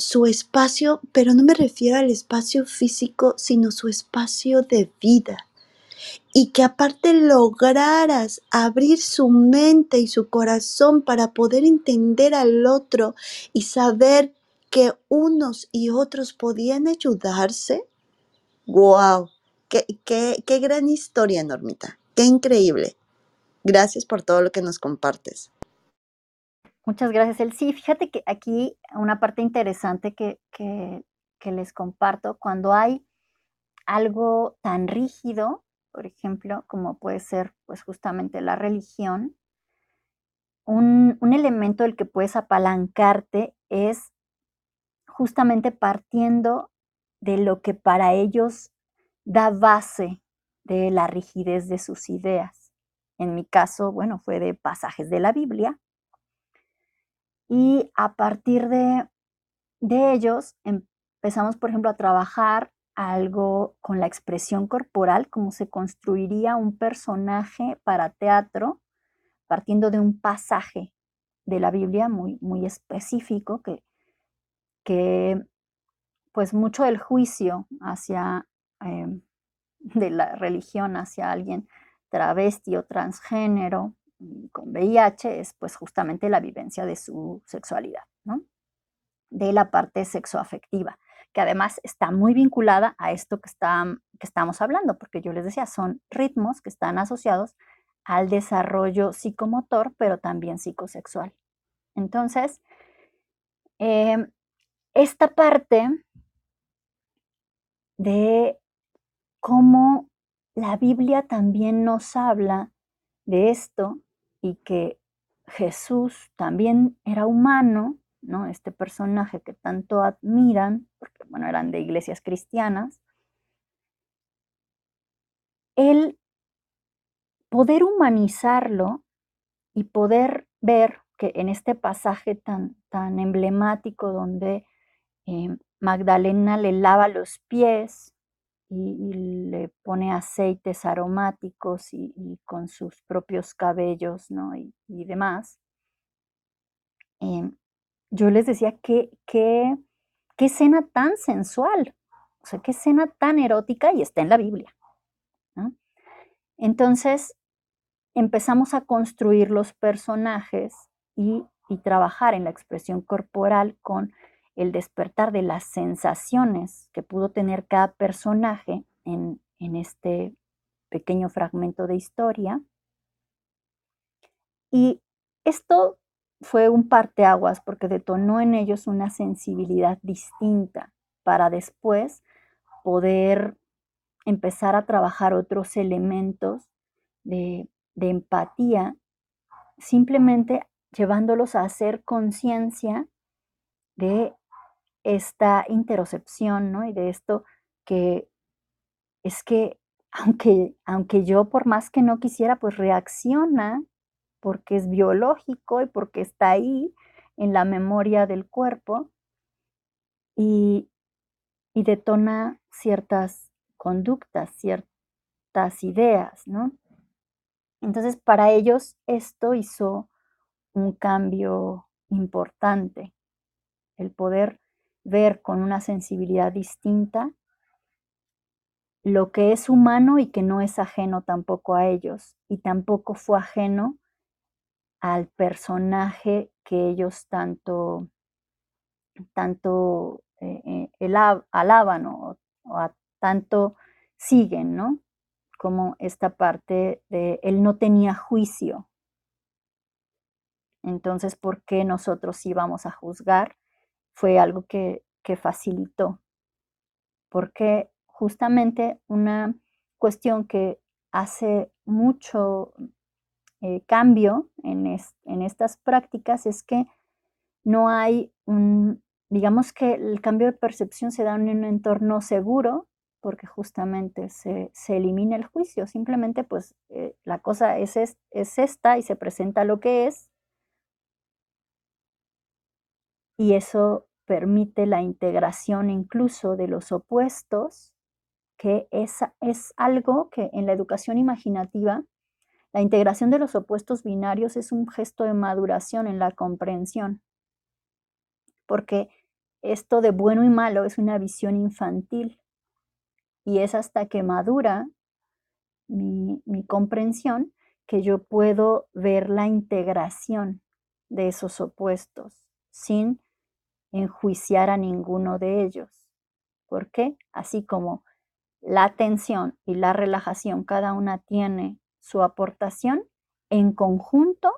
su espacio, pero no me refiero al espacio físico, sino su espacio de vida. Y que aparte lograras abrir su mente y su corazón para poder entender al otro y saber que unos y otros podían ayudarse. ¡Wow! Qué, qué, qué gran historia, Normita! ¡Qué increíble! Gracias por todo lo que nos compartes. Muchas gracias, El. Sí, fíjate que aquí una parte interesante que, que, les comparto, cuando hay algo tan rígido, por ejemplo, como puede ser pues justamente la religión, un, un elemento del que puedes apalancarte es justamente partiendo de lo que para ellos da base de la rigidez de sus ideas. En mi caso, bueno, fue de pasajes de la Biblia, y a partir de, ellos empezamos, por ejemplo, a trabajar algo con la expresión corporal, cómo se construiría un personaje para teatro, partiendo de un pasaje de la Biblia muy, muy específico que, que pues mucho del juicio hacia em, de la religión hacia alguien travesti o transgénero con VIH es pues justamente la vivencia de su sexualidad, ¿no? De la parte sexoafectiva, que además está muy vinculada a esto que, está, que estamos hablando, porque yo les decía, son ritmos que están asociados al desarrollo psicomotor, pero también psicosexual. Entonces, em, esta parte de cómo la Biblia también nos habla de esto y que Jesús también era humano, ¿no? Este personaje que tanto admiran, porque bueno, eran de iglesias cristianas, el poder humanizarlo y poder ver que en este pasaje tan, tan emblemático donde eh, Magdalena le lava los pies y, le pone aceites aromáticos y, con sus propios cabellos ¿no? y, demás. Em, yo les decía que, qué escena tan sensual, o sea, qué escena tan erótica y está en la Biblia. Entonces empezamos a construir los personajes y, y trabajar en la expresión corporal con el despertar de las sensaciones que pudo tener cada personaje en, este pequeño fragmento de historia. Y esto fue un parteaguas porque detonó en ellos una sensibilidad distinta para después poder empezar a trabajar otros elementos de, de empatía, simplemente llevándolos a hacer conciencia de esta interocepción, ¿no? Y de esto que es que aunque, aunque yo por más que no quisiera, pues reacciona porque es biológico y porque está ahí en la memoria del cuerpo y, y detona ciertas conductas, ciertas ideas, ¿no? Entonces, para ellos esto hizo un cambio importante, el poder ver con una sensibilidad distinta lo que es humano y que no es ajeno tampoco a ellos, y tampoco fue ajeno al personaje que ellos tanto, tanto eh, eh, alaban o, a tanto siguen, ¿no? Como esta parte de él no tenía juicio. Entonces, ¿por qué nosotros íbamos a juzgar? Fue algo que, que facilitó. Porque justamente una cuestión que hace mucho eh, cambio en, estas prácticas es que no hay un, digamos que el cambio de percepción se da en un entorno seguro porque justamente se, elimina el juicio, simplemente pues eh, la cosa es, es esta y se presenta lo que es y eso permite la integración incluso de los opuestos que es, es algo que en la educación imaginativa, la integración de los opuestos binarios es un gesto de maduración en la comprensión, porque esto de bueno y malo es una visión infantil y es hasta que madura mi, mi comprensión que yo puedo ver la integración de esos opuestos sin enjuiciar a ninguno de ellos. ¿Por qué? Así como la atención y la relajación, cada una tiene su aportación, en conjunto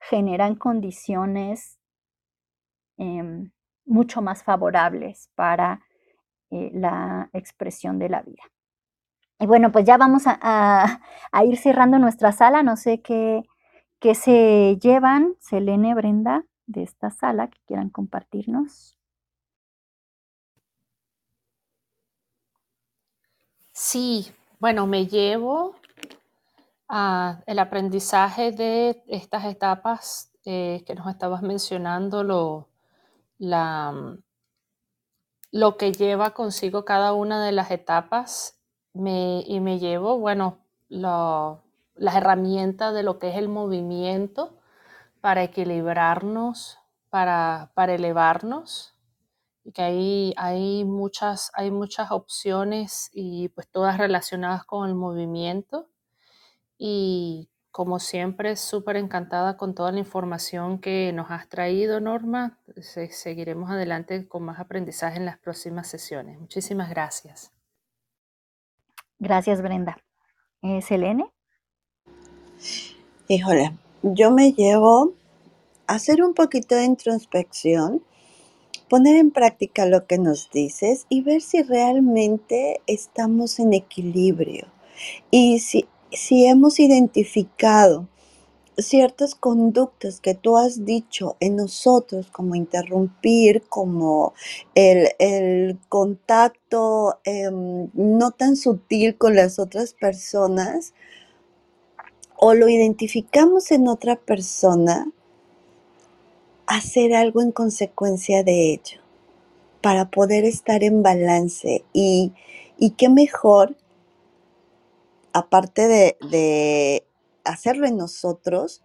generan condiciones em, mucho más favorables para eh, la expresión de la vida. Y bueno, pues ya vamos a, ir cerrando nuestra sala. No sé qué, qué se llevan, Selene, Brenda, de esta sala que quieran compartirnos. Sí, bueno, me llevo a el aprendizaje de estas etapas eh, que nos estabas mencionando, lo, la, lo que lleva consigo cada una de las etapas y me llevo, bueno, las herramientas de lo que es el movimiento para equilibrarnos, para, para elevarnos que ahí hay muchas, hay muchas opciones y pues todas relacionadas con el movimiento. Y como siempre, súper encantada con toda la información que nos has traído, Norma. seguiremos adelante con más aprendizaje en las próximas sesiones. Muchísimas gracias. Gracias, Brenda. ¿Eh, Selene? Híjole, yo me llevo a hacer un poquito de introspección poner en práctica lo que nos dices y ver si realmente estamos en equilibrio y si, si hemos identificado ciertas conductas que tú has dicho en nosotros, como interrumpir, como el, contacto em, no tan sutil con las otras personas, o lo identificamos en otra persona, hacer algo en consecuencia de ello para poder estar en balance y, y qué mejor, aparte de, de hacerlo en nosotros,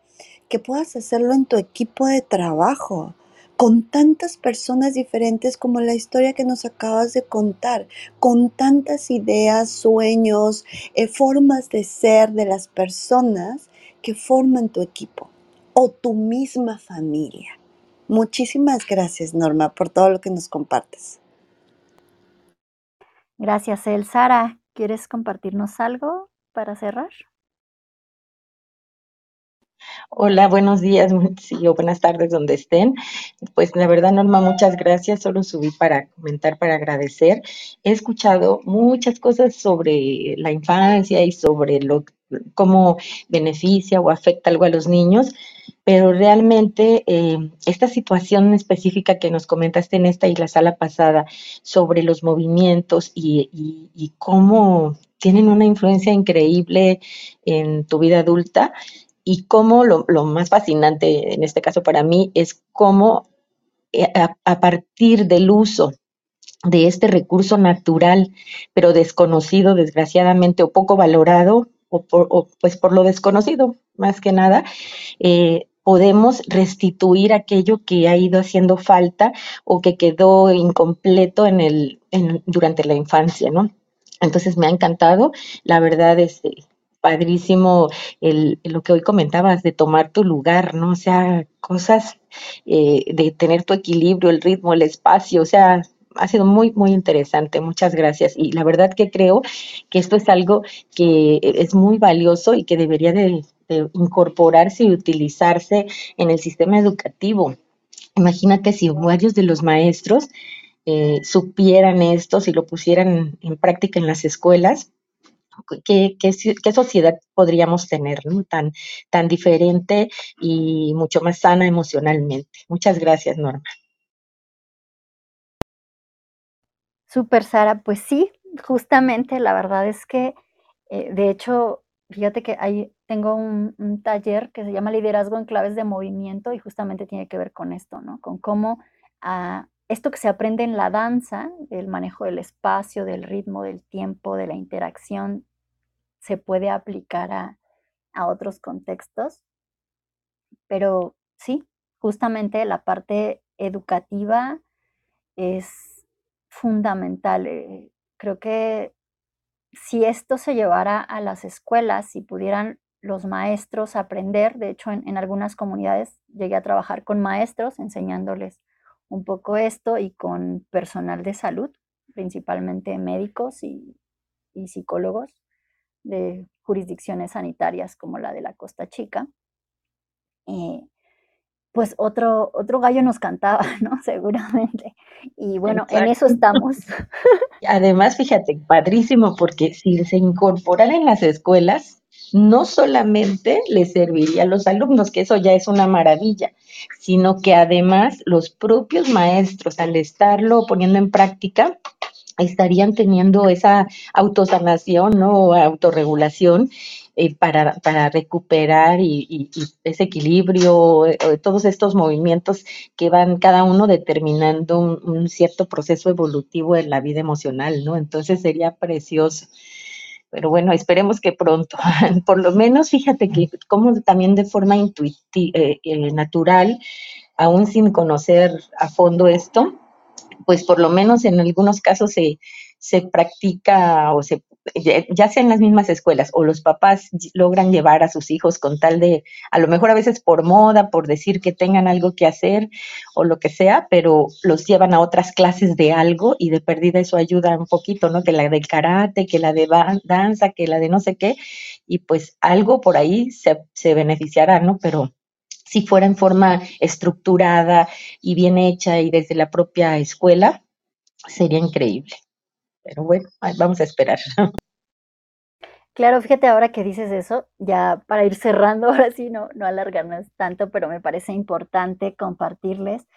que puedas hacerlo en tu equipo de trabajo, con tantas personas diferentes como la historia que nos acabas de contar, con tantas ideas, sueños, eh, formas de ser de las personas que forman tu equipo o tu misma familia. Muchísimas gracias, Norma, por todo lo que nos compartes. Gracias, El. Sara, ¿quieres compartirnos algo para cerrar? Hola, buenos días, sí, o buenas tardes donde estén. Pues la verdad, Norma, muchas gracias. Solo subí para comentar, para agradecer. He escuchado muchas cosas sobre la infancia y sobre lo cómo beneficia o afecta algo a los niños pero realmente eh, esta situación específica que nos comentaste en esta y la sala pasada sobre los movimientos y, y cómo tienen una influencia increíble en tu vida adulta y cómo lo, lo más fascinante en este caso para mí es cómo eh, a, partir del uso de este recurso natural, pero desconocido, desgraciadamente, o poco valorado, o, pues por lo desconocido, más que nada, eh, podemos restituir aquello que ha ido haciendo falta o que quedó incompleto en el, durante la infancia, ¿no? Entonces me ha encantado, la verdad, este, padrísimo el, lo que hoy comentabas de tomar tu lugar, ¿no? O sea, cosas eh, de tener tu equilibrio, el ritmo, el espacio, o sea, ha sido muy, muy interesante. Muchas gracias. Y la verdad que creo que esto es algo que es muy valioso y que debería de, incorporarse y utilizarse en el sistema educativo. Imagínate si varios de los maestros eh, supieran esto, si lo pusieran en práctica en las escuelas, qué, sociedad podríamos tener, ¿no? Tan, tan diferente y mucho más sana emocionalmente. Muchas gracias, Norma. Super, Sara. Pues sí, justamente la verdad es que, eh, de hecho, fíjate que ahí tengo un, taller que se llama Liderazgo en Claves de Movimiento y justamente tiene que ver con esto, ¿no? Con cómo esto que se aprende en la danza, del manejo del espacio, del ritmo, del tiempo, de la interacción, se puede aplicar a, otros contextos. Pero sí, justamente la parte educativa es fundamental. Eh, creo que si esto se llevara a las escuelas, si pudieran los maestros aprender, de hecho en, algunas comunidades llegué a trabajar con maestros enseñándoles un poco esto y con personal de salud, principalmente médicos y, psicólogos de jurisdicciones sanitarias como la de la Costa Chica. Eh, pues otro, otro gallo nos cantaba, ¿no? Seguramente. Y bueno, en eso estamos. Además, fíjate, padrísimo, porque si se incorporara en las escuelas, no solamente le serviría a los alumnos, que eso ya es una maravilla, sino que además los propios maestros, al estarlo poniendo en práctica, estarían teniendo esa autosanación, ¿no? autorregulación eh, para, para, recuperar y, ese equilibrio, eh, todos estos movimientos que van cada uno determinando un, un, cierto proceso evolutivo en la vida emocional, ¿no? Entonces sería precioso pero bueno, esperemos que pronto. Por lo menos, fíjate que como también de forma intuitiva, eh, eh, natural, aún sin conocer a fondo esto, pues por lo menos en algunos casos se, se practica o se ya sea en las mismas escuelas o los papás logran llevar a sus hijos con tal de, a lo mejor a veces por moda, por decir que tengan algo que hacer o lo que sea, pero los llevan a otras clases de algo y de perdida eso ayuda un poquito, ¿no? Que la de karate, que la de danza, que la de no sé qué, y pues algo por ahí se, se beneficiará, ¿no? Pero si fuera en forma estructurada y bien hecha y desde la propia escuela, sería increíble. Pero bueno, vamos a esperar. Claro, fíjate ahora que dices eso, ya para ir cerrando, ahora sí, no, no alargarnos tanto, pero me parece importante compartirles.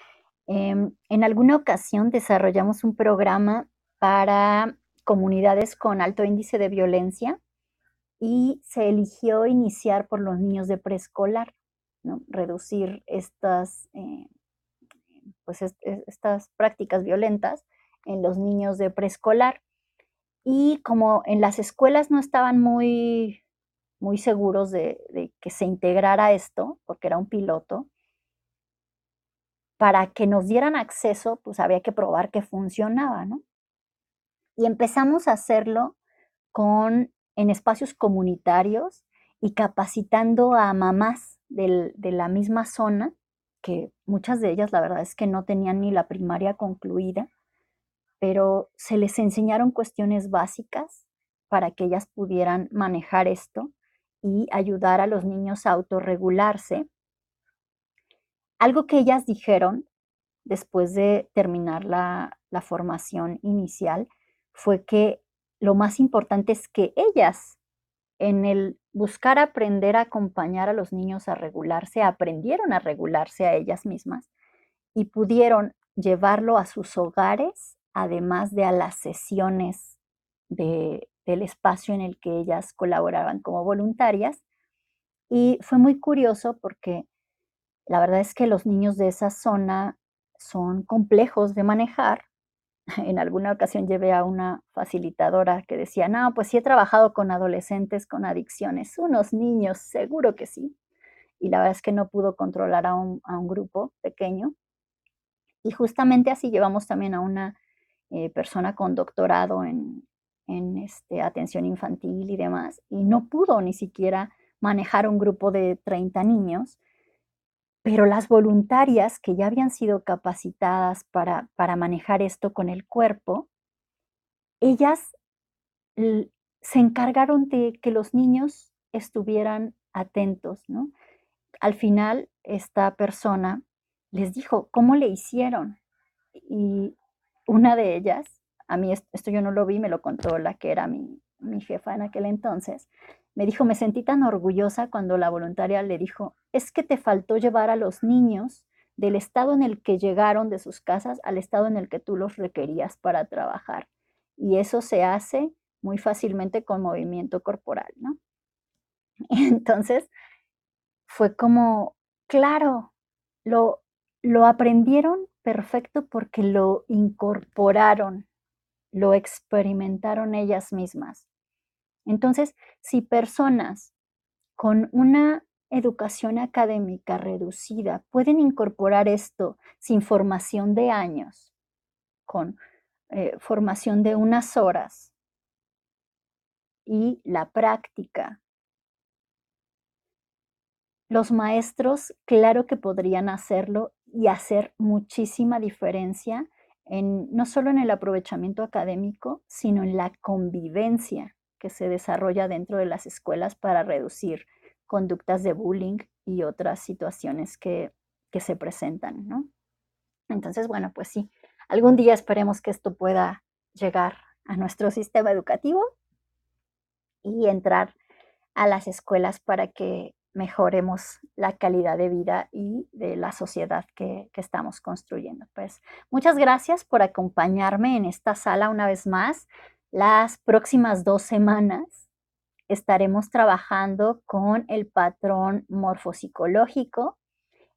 Em, en alguna ocasión desarrollamos un programa para comunidades con alto índice de violencia y se eligió iniciar por los niños de preescolar, reducir estas, eh, pues estas prácticas violentas en los niños de preescolar. Y como en las escuelas no estaban muy, muy seguros de, que se integrara esto, porque era un piloto, para que nos dieran acceso, pues había que probar que funcionaba, ¿no? Y empezamos a hacerlo con, en espacios comunitarios y capacitando a mamás de la misma zona, que muchas de ellas la verdad es que no tenían ni la primaria concluida, pero se les enseñaron cuestiones básicas para que ellas pudieran manejar esto y ayudar a los niños a autorregularse. Algo que ellas dijeron después de terminar la, formación inicial fue que lo más importante es que ellas en el buscar aprender a acompañar a los niños a regularse, aprendieron a regularse a ellas mismas y pudieron llevarlo a sus hogares, además de a las sesiones del espacio en el que ellas colaboraban como voluntarias. Y fue muy curioso porque la verdad es que los niños de esa zona son complejos de manejar. En alguna ocasión llevé a una facilitadora que decía, no, pues sí he trabajado con adolescentes con adicciones, unos niños, seguro que sí. Y la verdad es que no pudo controlar a un, grupo pequeño. Y justamente así llevamos también a una eh, persona con doctorado en, este, atención infantil y demás, y no pudo ni siquiera manejar un grupo de 30 niños pero las voluntarias que ya habían sido capacitadas para, para manejar esto con el cuerpo, ellas se encargaron de que los niños estuvieran atentos, ¿no? Al final, esta persona les dijo, ¿cómo le hicieron? Y una de ellas, a mí esto yo no lo vi, me lo contó la que era mi, mi jefa en aquel entonces, me dijo, me sentí tan orgullosa cuando la voluntaria le dijo, es que te faltó llevar a los niños del estado en el que llegaron de sus casas al estado en el que tú los requerías para trabajar. Y eso se hace muy fácilmente con movimiento corporal, ¿no? Entonces, fue como, claro, lo, lo aprendieron perfecto porque lo incorporaron, lo experimentaron ellas mismas. Entonces, si personas con una educación académica reducida pueden incorporar esto sin formación de años, con eh, formación de unas horas y la práctica, los maestros claro que podrían hacerlo y hacer muchísima diferencia en, no solo en el aprovechamiento académico, sino en la convivencia que se desarrolla dentro de las escuelas para reducir conductas de bullying y otras situaciones que, se presentan, ¿no? Entonces, bueno, pues sí, algún día esperemos que esto pueda llegar a nuestro sistema educativo y entrar a las escuelas para que mejoremos la calidad de vida y de la sociedad que, estamos construyendo. Pues muchas gracias por acompañarme en esta sala una vez más. Las próximas dos semanas estaremos trabajando con el patrón morfopsicológico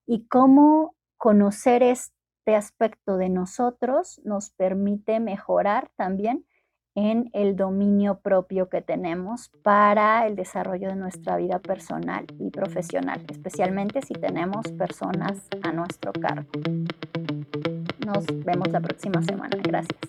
y cómo conocer este aspecto de nosotros nos permite mejorar también en el dominio propio que tenemos para el desarrollo de nuestra vida personal y profesional, especialmente si tenemos personas a nuestro cargo. Nos vemos la próxima semana. Gracias.